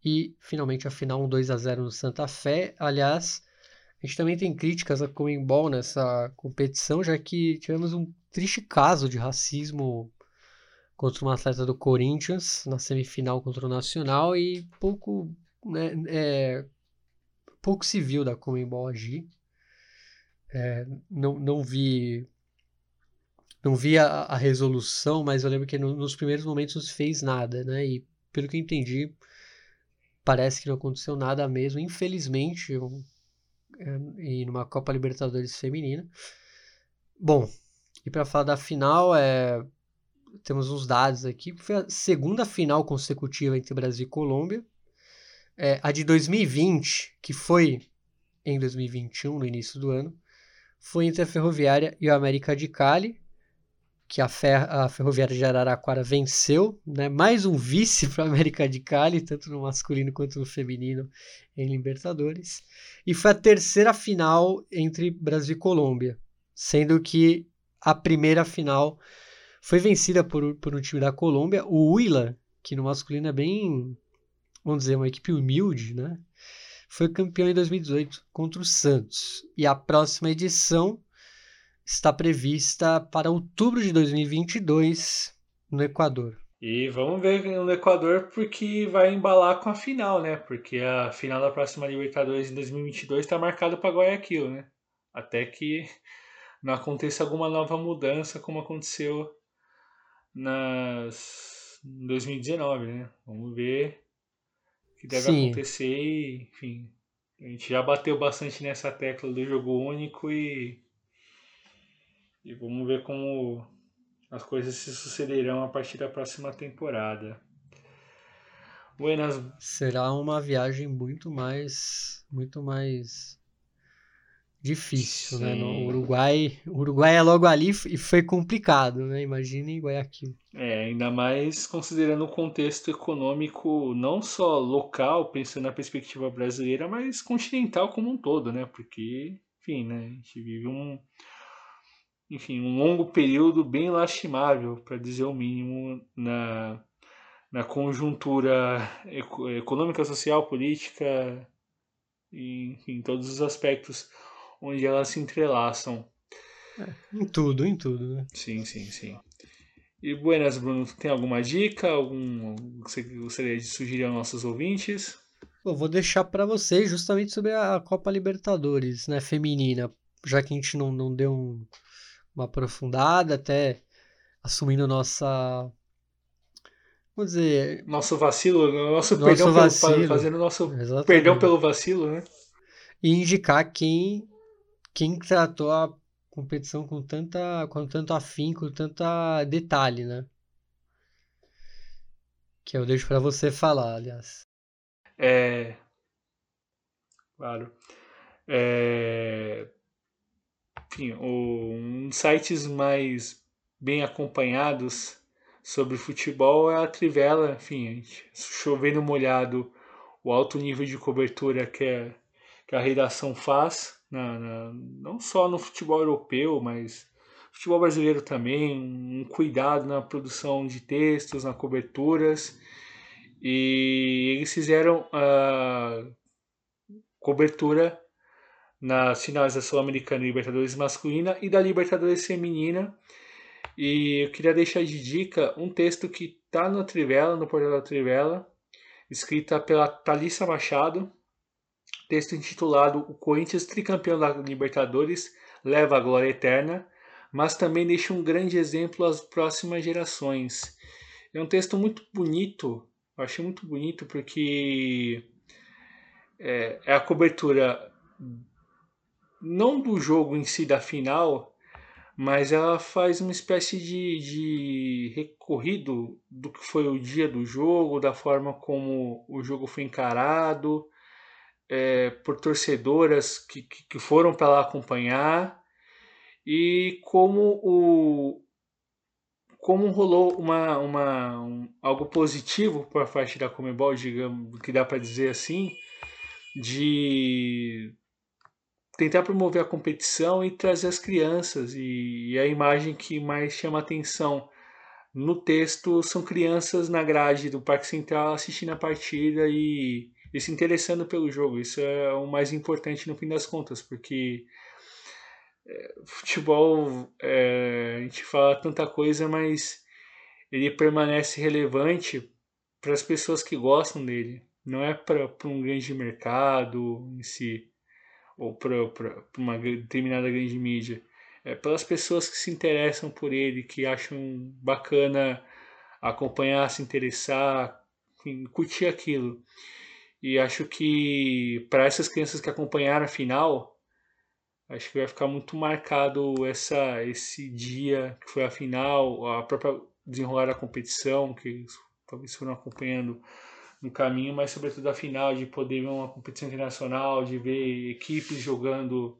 e finalmente a final um 2 a 0 no Santa Fé. Aliás, a gente também tem críticas a Comembol nessa competição, já que tivemos um triste caso de racismo contra um atleta do Corinthians na semifinal contra o Nacional e pouco, né, é, pouco se viu da Comembol agir. É, não, não vi não vi a, a, resolução, mas eu lembro que no, nos primeiros momentos não se fez nada, né? E pelo que eu entendi, parece que não aconteceu nada mesmo, infelizmente, eu, é, e numa Copa Libertadores feminina. Bom, e para falar da final, é, temos uns dados aqui. Foi a segunda final consecutiva entre Brasil e Colômbia. É, a de 2020, que foi em 2021, no início do ano, foi entre a Ferroviária e o América de Cali que a, Fer a Ferroviária de Araraquara venceu, né? mais um vice para a América de Cali, tanto no masculino quanto no feminino em Libertadores. E foi a terceira final entre Brasil e Colômbia, sendo que a primeira final foi vencida por, por um time da Colômbia, o Huila, que no masculino é bem, vamos dizer, uma equipe humilde, né? Foi campeão em 2018 contra o Santos. E a próxima edição está prevista para outubro de 2022 no Equador. E vamos ver no Equador porque vai embalar com a final, né? Porque a final da próxima Libertadores em 2022 está marcada para Guayaquil, né? Até que não aconteça alguma nova mudança como aconteceu nas em 2019, né? Vamos ver o que deve Sim. acontecer e, enfim, a gente já bateu bastante nessa tecla do jogo único e e vamos ver como as coisas se sucederão a partir da próxima temporada. Buenas. Será uma viagem muito mais, muito mais difícil, Sim. né? No Uruguai, Uruguai é logo ali e foi complicado, né? Imagine Guayaquil. É, ainda mais considerando o contexto econômico não só local, pensando na perspectiva brasileira, mas continental como um todo, né? Porque, enfim, né? A gente vive um enfim, um longo período bem lastimável, para dizer o mínimo, na, na conjuntura econômica, social, política, e, enfim, todos os aspectos onde elas se entrelaçam. É, em tudo, em tudo, né? Sim, sim, sim. E buenas, Bruno, tem alguma dica, algum que você gostaria de sugerir aos nossos ouvintes? Eu vou deixar para vocês justamente sobre a Copa Libertadores, né, feminina, já que a gente não, não deu um, uma aprofundada, até assumindo nossa. Vamos dizer. Nosso vacilo, nosso, nosso perdão vacilo. Pelo, fazendo nosso Exatamente. perdão pelo vacilo, né? E indicar quem, quem tratou a competição com, tanta, com tanto afinco, com tanta detalhe, né? Que eu deixo para você falar, aliás. É. Claro. É enfim, um sites mais bem acompanhados sobre futebol é a Trivela, enfim, chovendo molhado o alto nível de cobertura que, é, que a redação faz, na, na, não só no futebol europeu, mas futebol brasileiro também, um cuidado na produção de textos, na coberturas, e eles fizeram a cobertura nas finais da Sul-Americana Libertadores masculina e da Libertadores feminina. E eu queria deixar de dica um texto que está no Trivela, no portal da Trivela, escrita pela Thalissa Machado, texto intitulado O Corinthians tricampeão da Libertadores leva a glória eterna, mas também deixa um grande exemplo às próximas gerações. É um texto muito bonito, eu achei muito bonito porque é, é a cobertura não do jogo em si, da final, mas ela faz uma espécie de, de recorrido do que foi o dia do jogo, da forma como o jogo foi encarado, é, por torcedoras que, que foram para lá acompanhar e como o como rolou uma, uma um, algo positivo por parte da Comebol, digamos, que dá para dizer assim, de tentar promover a competição e trazer as crianças. E, e a imagem que mais chama atenção no texto são crianças na grade do Parque Central assistindo a partida e, e se interessando pelo jogo. Isso é o mais importante no fim das contas, porque é, futebol, é, a gente fala tanta coisa, mas ele permanece relevante para as pessoas que gostam dele. Não é para um grande mercado em si, ou para uma determinada grande mídia. É pelas pessoas que se interessam por ele, que acham bacana acompanhar, se interessar, enfim, curtir aquilo. E acho que para essas crianças que acompanharam a final, acho que vai ficar muito marcado essa, esse dia que foi a final, a própria desenrolar da competição, que talvez foram acompanhando no caminho, mas sobretudo a final, de poder ver uma competição internacional, de ver equipes jogando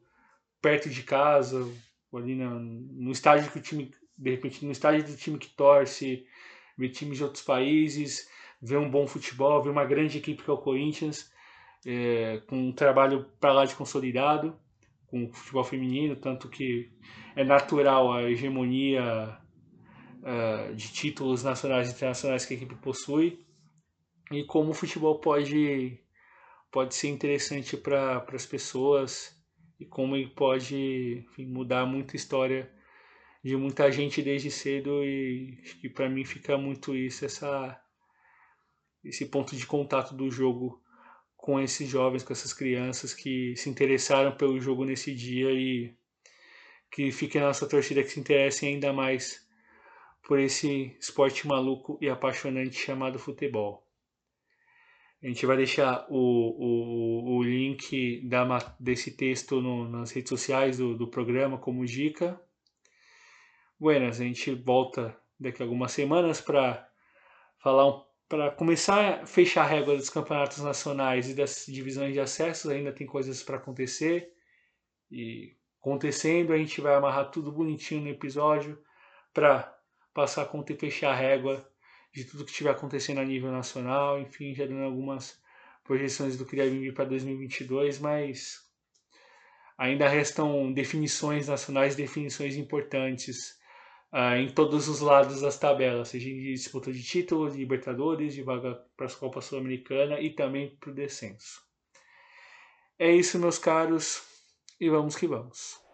perto de casa, ali no, no estádio que o time, de repente, no estádio do time que torce, ver times de outros países, ver um bom futebol, ver uma grande equipe que é o Corinthians, é, com um trabalho para lá de consolidado, com o futebol feminino, tanto que é natural a hegemonia uh, de títulos nacionais e internacionais que a equipe possui. E como o futebol pode, pode ser interessante para as pessoas e como ele pode enfim, mudar muita história de muita gente desde cedo e acho que para mim fica muito isso essa esse ponto de contato do jogo com esses jovens, com essas crianças que se interessaram pelo jogo nesse dia e que fiquem na nossa torcida que se interessem ainda mais por esse esporte maluco e apaixonante chamado futebol. A gente vai deixar o, o, o link da, desse texto no, nas redes sociais do, do programa como dica. Buenas, a gente volta daqui a algumas semanas para falar para começar a fechar a régua dos campeonatos nacionais e das divisões de acessos, ainda tem coisas para acontecer. E acontecendo, a gente vai amarrar tudo bonitinho no episódio para passar a conta e fechar a régua de tudo que estiver acontecendo a nível nacional, enfim, já dando algumas projeções do que deve vir para 2022, mas ainda restam definições nacionais, definições importantes uh, em todos os lados das tabelas, seja de disputa de título, de Libertadores, de vaga para as Copas Sul-Americana e também para o descenso. É isso, meus caros, e vamos que vamos.